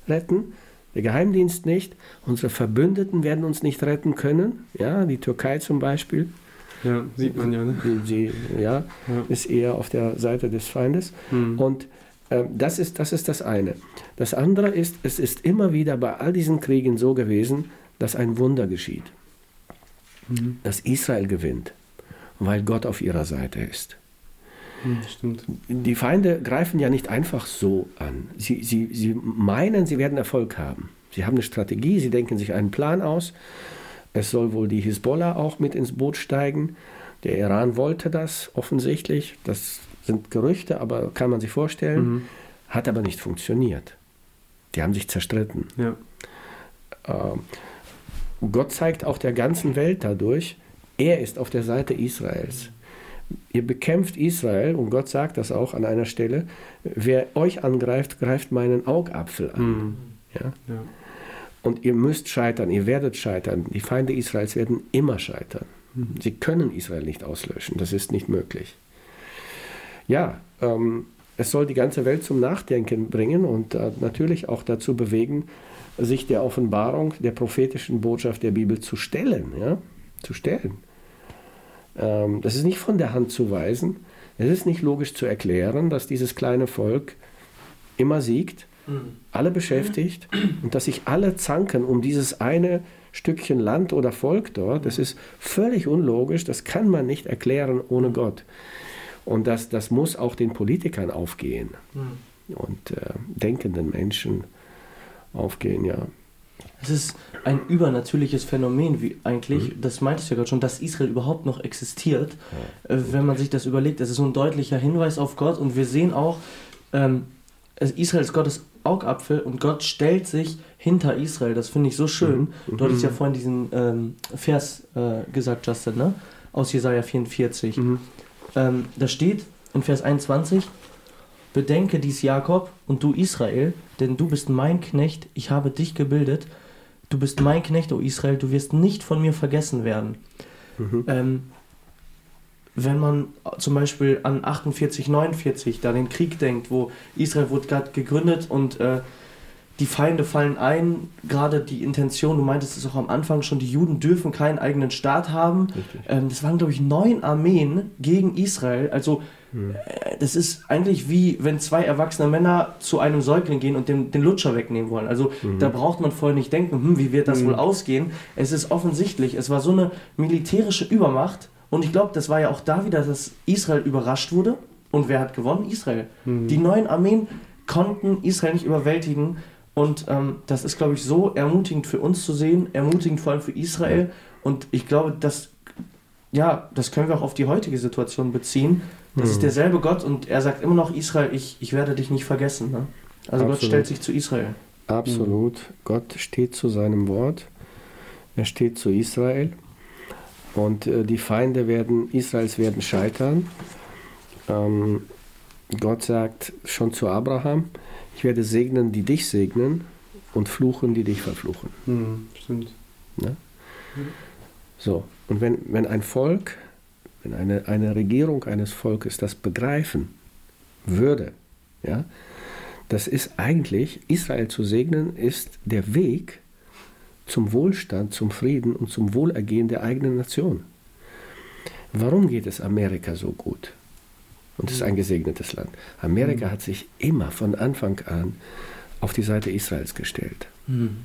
Speaker 3: retten, der Geheimdienst nicht, unsere Verbündeten werden uns nicht retten können, ja, die Türkei zum Beispiel.
Speaker 2: Ja, sieht man ja. Ne?
Speaker 3: Sie, ja, ja, ist eher auf der Seite des Feindes. Mhm. Und das ist, das ist das eine. Das andere ist, es ist immer wieder bei all diesen Kriegen so gewesen, dass ein Wunder geschieht. Mhm. Dass Israel gewinnt, weil Gott auf ihrer Seite ist.
Speaker 2: Mhm, stimmt.
Speaker 3: Die Feinde greifen ja nicht einfach so an. Sie, sie, sie meinen, sie werden Erfolg haben. Sie haben eine Strategie, sie denken sich einen Plan aus. Es soll wohl die Hisbollah auch mit ins Boot steigen. Der Iran wollte das offensichtlich. Das sind Gerüchte, aber kann man sich vorstellen. Mhm. Hat aber nicht funktioniert. Die haben sich zerstritten.
Speaker 2: Ja.
Speaker 3: Äh, Gott zeigt auch der ganzen Welt dadurch, er ist auf der Seite Israels. Ihr bekämpft Israel und Gott sagt das auch an einer Stelle, wer euch angreift, greift meinen Augapfel an. Mhm. Ja? ja? Und ihr müsst scheitern, ihr werdet scheitern. Die Feinde Israels werden immer scheitern. Mhm. Sie können Israel nicht auslöschen, das ist nicht möglich ja, ähm, es soll die ganze Welt zum Nachdenken bringen und äh, natürlich auch dazu bewegen, sich der Offenbarung, der prophetischen Botschaft der Bibel zu stellen. Ja? Zu stellen. Ähm, das ist nicht von der Hand zu weisen. Es ist nicht logisch zu erklären, dass dieses kleine Volk immer siegt, mhm. alle beschäftigt und dass sich alle zanken um dieses eine Stückchen Land oder Volk dort. Das ist völlig unlogisch. Das kann man nicht erklären ohne Gott. Und das, das muss auch den Politikern aufgehen mhm. und äh, denkenden Menschen aufgehen, ja.
Speaker 1: Es ist ein übernatürliches Phänomen, wie eigentlich, mhm. das meintest du ja gerade schon, dass Israel überhaupt noch existiert. Ja. Äh, wenn man sich das überlegt, es ist so ein deutlicher Hinweis auf Gott und wir sehen auch, ähm, Israel ist Gottes Augapfel und Gott stellt sich hinter Israel. Das finde ich so schön. Mhm. Du hattest ja mhm. vorhin diesen ähm, Vers äh, gesagt, Justin, ne? aus Jesaja 44. Mhm. Ähm, da steht in Vers 21, Bedenke dies Jakob und du Israel, denn du bist mein Knecht, ich habe dich gebildet. Du bist mein Knecht, o Israel, du wirst nicht von mir vergessen werden. Mhm. Ähm, wenn man zum Beispiel an 48, 49, da den Krieg denkt, wo Israel wurde gerade gegründet und äh, die Feinde fallen ein, gerade die Intention, du meintest es auch am Anfang schon, die Juden dürfen keinen eigenen Staat haben. Ähm, das waren, glaube ich, neun Armeen gegen Israel. Also hm. äh, das ist eigentlich wie, wenn zwei erwachsene Männer zu einem Säugling gehen und den, den Lutscher wegnehmen wollen. Also mhm. da braucht man vorher nicht denken, hm, wie wird das mhm. wohl ausgehen. Es ist offensichtlich, es war so eine militärische Übermacht. Und ich glaube, das war ja auch da wieder, dass Israel überrascht wurde. Und wer hat gewonnen? Israel. Mhm. Die neuen Armeen konnten Israel nicht überwältigen. Und ähm, das ist, glaube ich, so ermutigend für uns zu sehen, ermutigend vor allem für Israel. Und ich glaube, dass, ja, das können wir auch auf die heutige Situation beziehen. Das mhm. ist derselbe Gott und er sagt immer noch, Israel, ich, ich werde dich nicht vergessen. Ne? Also Absolut. Gott stellt sich zu Israel.
Speaker 3: Absolut. Mhm. Gott steht zu seinem Wort. Er steht zu Israel. Und äh, die Feinde werden, Israels werden scheitern. Ähm, Gott sagt schon zu Abraham, ich werde segnen, die dich segnen und fluchen, die dich verfluchen.
Speaker 2: Mhm, stimmt.
Speaker 3: Ne? So, und wenn, wenn ein Volk, wenn eine, eine Regierung eines Volkes das begreifen würde, ja, das ist eigentlich, Israel zu segnen, ist der Weg zum Wohlstand, zum Frieden und zum Wohlergehen der eigenen Nation. Warum geht es Amerika so gut? Und es ist ein gesegnetes Land. Amerika hat sich immer von Anfang an auf die Seite Israels gestellt.
Speaker 1: Mhm.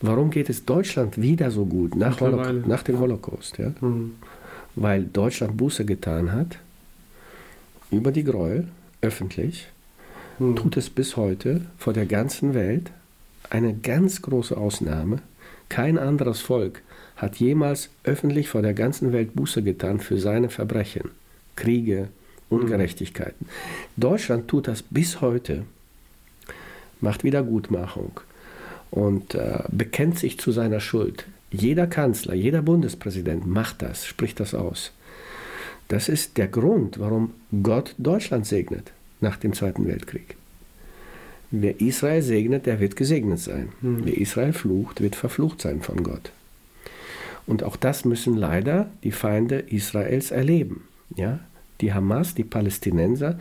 Speaker 3: Warum geht es Deutschland wieder so gut nach, Holocaust, nach dem Holocaust? Ja?
Speaker 2: Mhm.
Speaker 3: Weil Deutschland Buße getan hat über die Gräuel, öffentlich,
Speaker 2: Mhm.
Speaker 3: tut es bis heute vor der ganzen Welt. Eine ganz große Ausnahme. Kein anderes Volk hat jemals öffentlich vor der ganzen Welt Buße getan für seine Verbrechen, Kriege, Ungerechtigkeiten. Deutschland tut das bis heute, macht Wiedergutmachung und äh, bekennt sich zu seiner Schuld. Jeder Kanzler, jeder Bundespräsident macht das, spricht das aus. Das ist der Grund, warum Gott Deutschland segnet nach dem Zweiten Weltkrieg. Wer Israel segnet, der wird gesegnet sein.
Speaker 2: Hm.
Speaker 3: Wer Israel flucht, wird verflucht sein von Gott. Und auch das müssen leider die Feinde Israels erleben. Ja? Die Hamas, die Palästinenser.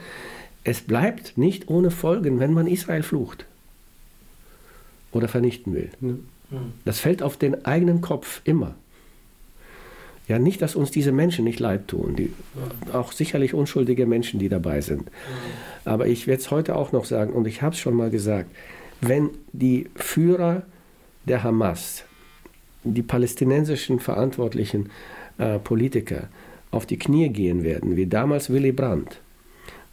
Speaker 3: Es bleibt nicht ohne Folgen, wenn man Israel flucht oder vernichten will. Das fällt auf den eigenen Kopf immer. Ja, nicht, dass uns diese Menschen nicht leid tun, die, auch sicherlich unschuldige Menschen, die dabei sind. Aber ich werde es heute auch noch sagen, und ich habe es schon mal gesagt, wenn die Führer der Hamas, die palästinensischen verantwortlichen äh, Politiker auf die Knie gehen werden, wie damals Willy Brandt,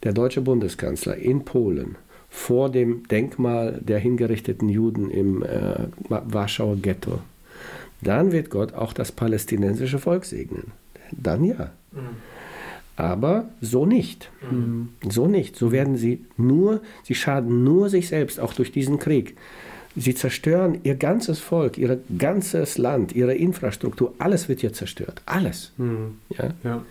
Speaker 3: der deutsche Bundeskanzler in Polen, vor dem Denkmal der hingerichteten Juden im äh, Warschauer Ghetto, dann wird Gott auch das palästinensische Volk segnen. Dann ja. Aber so nicht.
Speaker 2: Mhm.
Speaker 3: So nicht. So werden sie nur, sie schaden nur sich selbst, auch durch diesen Krieg. Sie zerstören ihr ganzes Volk, ihr ganzes Land, ihre Infrastruktur. Alles wird hier zerstört. Alles.
Speaker 2: Mhm.
Speaker 3: Ja?
Speaker 2: Ja.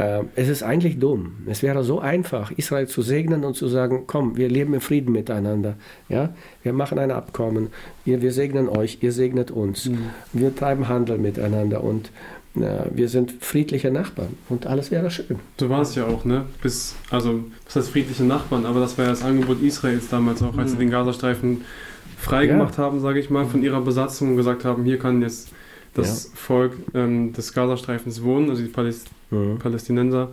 Speaker 3: Äh, es ist eigentlich dumm. Es wäre so einfach, Israel zu segnen und zu sagen, komm, wir leben im Frieden miteinander. Ja? Wir machen ein Abkommen, wir, wir segnen euch, ihr segnet uns. Wir treiben Handel miteinander und äh, wir sind friedliche Nachbarn und alles wäre schön.
Speaker 2: So war es ja auch, ne? Bis, also, was heißt friedliche Nachbarn, aber das war ja das Angebot Israels damals auch, als sie
Speaker 1: Mhm.
Speaker 2: den Gazastreifen freigemacht haben, sage ich mal, von ihrer Besatzung und gesagt haben, hier kann jetzt das Volk ähm, des Gazastreifens wohnen, also die Paläst Palästinenser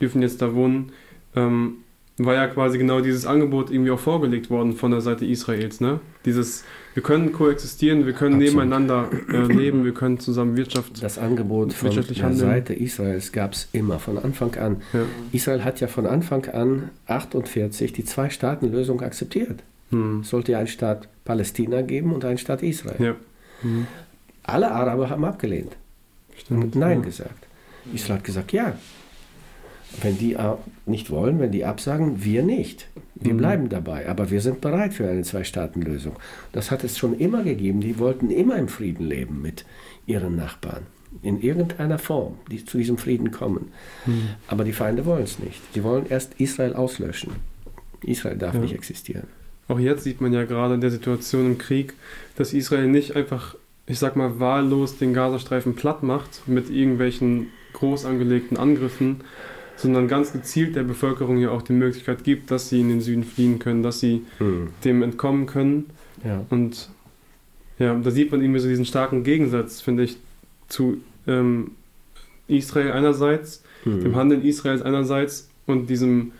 Speaker 2: dürfen jetzt da wohnen. Ähm, war ja quasi genau dieses Angebot irgendwie auch vorgelegt worden von der Seite Israels, ne? Dieses, wir können koexistieren, wir können
Speaker 3: Absolut.
Speaker 2: nebeneinander äh, leben, wir können zusammen Wirtschaft.
Speaker 3: Das Angebot von der
Speaker 2: handeln.
Speaker 3: Seite Israels gab es immer, von Anfang an.
Speaker 2: Ja.
Speaker 3: Israel hat ja von Anfang an 48 die Zwei-Staaten-Lösung akzeptiert.
Speaker 2: Hm.
Speaker 3: Es sollte ja einen Staat Palästina geben und einen Staat Israel.
Speaker 2: Ja. Mhm.
Speaker 3: Alle Araber haben abgelehnt
Speaker 2: Stimmt.
Speaker 3: und Nein
Speaker 2: ja.
Speaker 3: gesagt. Israel hat gesagt, ja. Wenn die nicht wollen, wenn die absagen, wir nicht. Wir
Speaker 2: Mhm.
Speaker 3: bleiben dabei, aber wir sind bereit für eine Zwei-Staaten-Lösung. Das hat es schon immer gegeben. Die wollten immer im Frieden leben mit ihren Nachbarn. In irgendeiner Form, die zu diesem Frieden kommen.
Speaker 2: Mhm.
Speaker 3: Aber die Feinde wollen es nicht. Die wollen erst Israel auslöschen. Israel darf
Speaker 2: Ja.
Speaker 3: nicht existieren.
Speaker 2: Auch jetzt sieht man ja gerade in der Situation im Krieg, dass Israel nicht einfach, ich sag mal, wahllos den Gazastreifen platt macht mit irgendwelchen groß angelegten Angriffen, sondern ganz gezielt der Bevölkerung hier auch die Möglichkeit gibt, dass sie in den Süden fliehen können, dass sie dem entkommen können.
Speaker 3: Ja.
Speaker 2: Und ja, da sieht man irgendwie so diesen starken Gegensatz, finde ich, zu ähm, Israel einerseits,
Speaker 3: Mhm.
Speaker 2: dem Handeln Israels einerseits und diesem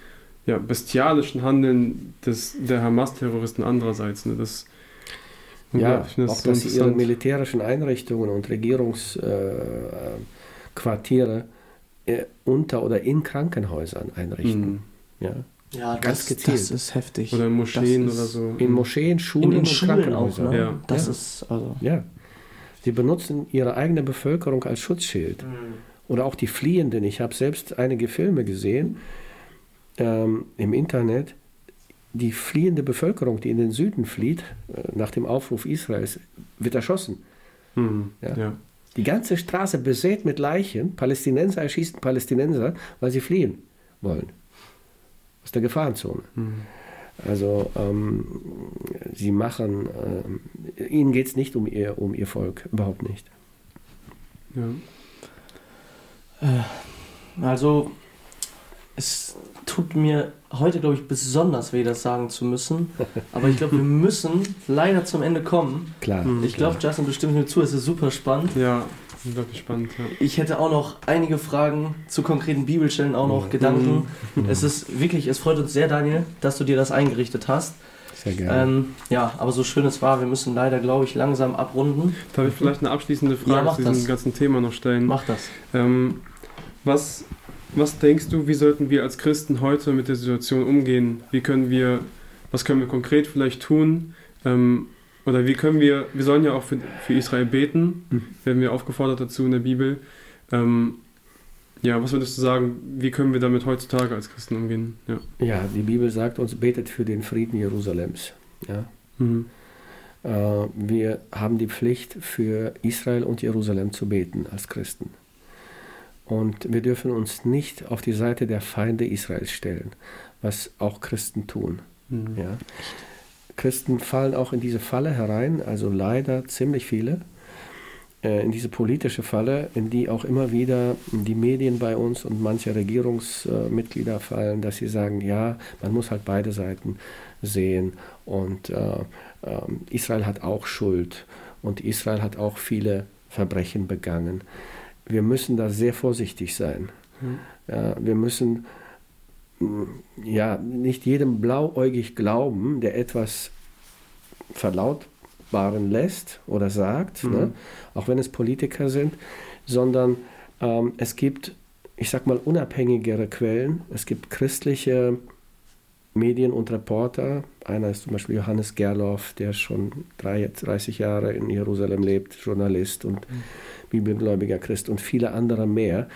Speaker 2: ja, bestialischen Handeln des, der Hamas-Terroristen andererseits. Ne? Das,
Speaker 3: Ja,
Speaker 2: ich finde
Speaker 3: auch
Speaker 2: das so
Speaker 3: dass sie ihre militärischen Einrichtungen und Regierungsquartiere äh, äh, unter oder in Krankenhäusern einrichten.
Speaker 2: Mhm.
Speaker 3: Ja.
Speaker 1: Ja,
Speaker 3: Ganz
Speaker 1: das,
Speaker 3: gezielt.
Speaker 1: das ist heftig.
Speaker 2: Oder in Moscheen
Speaker 1: Das
Speaker 2: oder so.
Speaker 3: In Moscheen, Schulen
Speaker 1: in
Speaker 3: und
Speaker 1: Schulen auch,
Speaker 3: Krankenhäusern.
Speaker 1: ne?
Speaker 2: Ja.
Speaker 1: Das
Speaker 3: Ja.
Speaker 1: ist, also.
Speaker 3: Ja. Sie benutzen ihre eigene Bevölkerung als Schutzschild. Oder auch die Fliehenden. Ich habe selbst einige Filme gesehen ähm, im Internet. Die fliehende Bevölkerung, die in den Süden flieht, äh, nach dem Aufruf Israels, wird erschossen.
Speaker 2: Mhm.
Speaker 3: Ja.
Speaker 2: Ja.
Speaker 3: Die ganze Straße besät mit Leichen. Palästinenser erschießen Palästinenser, weil sie fliehen wollen. Aus der Gefahrenzone. Mhm. Also ähm, sie machen, äh, ihnen geht es nicht um ihr, um ihr Volk, überhaupt nicht.
Speaker 1: Ja. Äh, also es tut mir heute, glaube ich, besonders weh, das sagen zu müssen. Aber ich glaube, wir <laughs> müssen leider zum Ende kommen.
Speaker 3: Klar.
Speaker 1: Ich glaube, Justin bestimmt mir zu, es ist super spannend.
Speaker 2: Ja, unglaublich spannend. Ja.
Speaker 1: Ich hätte auch noch einige Fragen zu konkreten Bibelstellen, auch noch mhm. Gedanken. Mhm. Es ist wirklich, es freut uns sehr, Daniel, dass du dir das eingerichtet hast.
Speaker 3: Sehr gerne.
Speaker 1: Ähm, ja, aber so schön es war, wir müssen leider, glaube ich, langsam abrunden.
Speaker 2: Darf ich vielleicht eine abschließende Frage ja, zu diesem das. ganzen Thema noch stellen?
Speaker 1: Mach das.
Speaker 2: Ähm, was was denkst du, wie sollten wir als Christen heute mit der Situation umgehen? Wie können wir, was können wir konkret vielleicht tun? Ähm, oder wie können wir, wir sollen ja auch für, für Israel beten, mhm. werden wir aufgefordert dazu in der Bibel. Ähm, ja, was würdest du sagen, wie können wir damit heutzutage als Christen umgehen?
Speaker 3: Ja, ja die Bibel sagt uns, betet für den Frieden Jerusalems. Ja? Mhm. Äh, wir haben die Pflicht, für Israel und Jerusalem zu beten als Christen. Und wir dürfen uns nicht auf die Seite der Feinde Israels stellen, was auch Christen tun. Mhm. Ja. Christen fallen auch in diese Falle herein, also leider ziemlich viele, äh, in diese politische Falle, in die auch immer wieder die Medien bei uns und manche Regierungsmitglieder fallen, dass sie sagen, ja, man muss halt beide Seiten sehen und äh, äh, Israel hat auch Schuld und Israel hat auch viele Verbrechen begangen wir müssen da sehr vorsichtig sein. Mhm. Ja, wir müssen mm, ja nicht jedem blauäugig glauben, der etwas verlautbaren lässt oder sagt, mhm. ne? auch wenn es Politiker sind, sondern ähm, es gibt, ich sag mal, unabhängigere Quellen. Es gibt christliche Medien und Reporter. Einer ist zum Beispiel Johannes Gerloff, der schon 30 Jahre in Jerusalem lebt, Journalist und mhm bibelgläubiger Christ und viele andere mehr,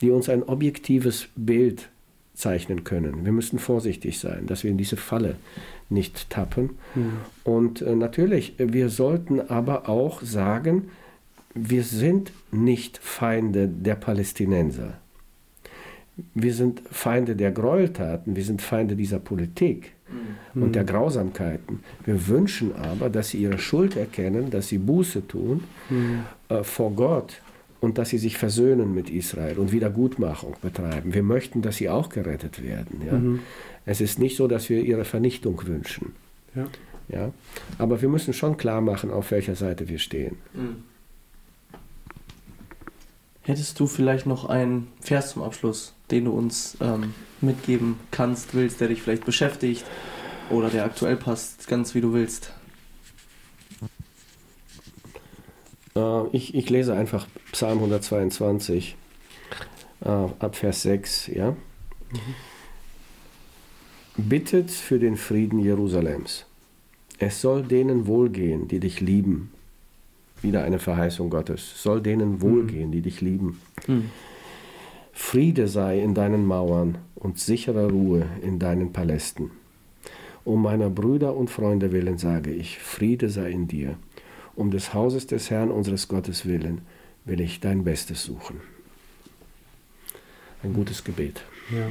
Speaker 3: die uns ein objektives Bild zeichnen können. Wir müssen vorsichtig sein, dass wir in diese Falle nicht tappen. Mhm. Und äh, natürlich, wir sollten aber auch sagen, wir sind nicht Feinde der Palästinenser. Wir sind Feinde der Gräueltaten, wir sind Feinde dieser Politik mhm. und der Grausamkeiten. Wir wünschen aber, dass sie ihre Schuld erkennen, dass sie Buße tun mhm. äh, vor Gott und dass sie sich versöhnen mit Israel und Wiedergutmachung betreiben. Wir möchten, dass sie auch gerettet werden. Ja? Mhm. Es ist nicht so, dass wir ihre Vernichtung wünschen. Ja. Ja? Aber wir müssen schon klar machen, auf welcher Seite wir stehen. Mhm.
Speaker 1: Hättest du vielleicht noch einen Vers zum Abschluss, den du uns ähm, mitgeben kannst, willst, der dich vielleicht beschäftigt oder der aktuell passt, ganz wie du willst?
Speaker 3: Äh, ich, ich lese einfach Psalm 122 äh, ab Vers 6. Ja? Mhm. Bittet für den Frieden Jerusalems. Es soll denen wohlgehen, die dich lieben wieder eine Verheißung Gottes. Soll denen wohlgehen, die dich lieben. Mhm. Friede sei in deinen Mauern und sichere Ruhe in deinen Palästen. Um meiner Brüder und Freunde willen sage ich, Friede sei in dir. Um des Hauses des Herrn unseres Gottes willen will ich dein Bestes suchen. Ein gutes Gebet.
Speaker 2: Ja.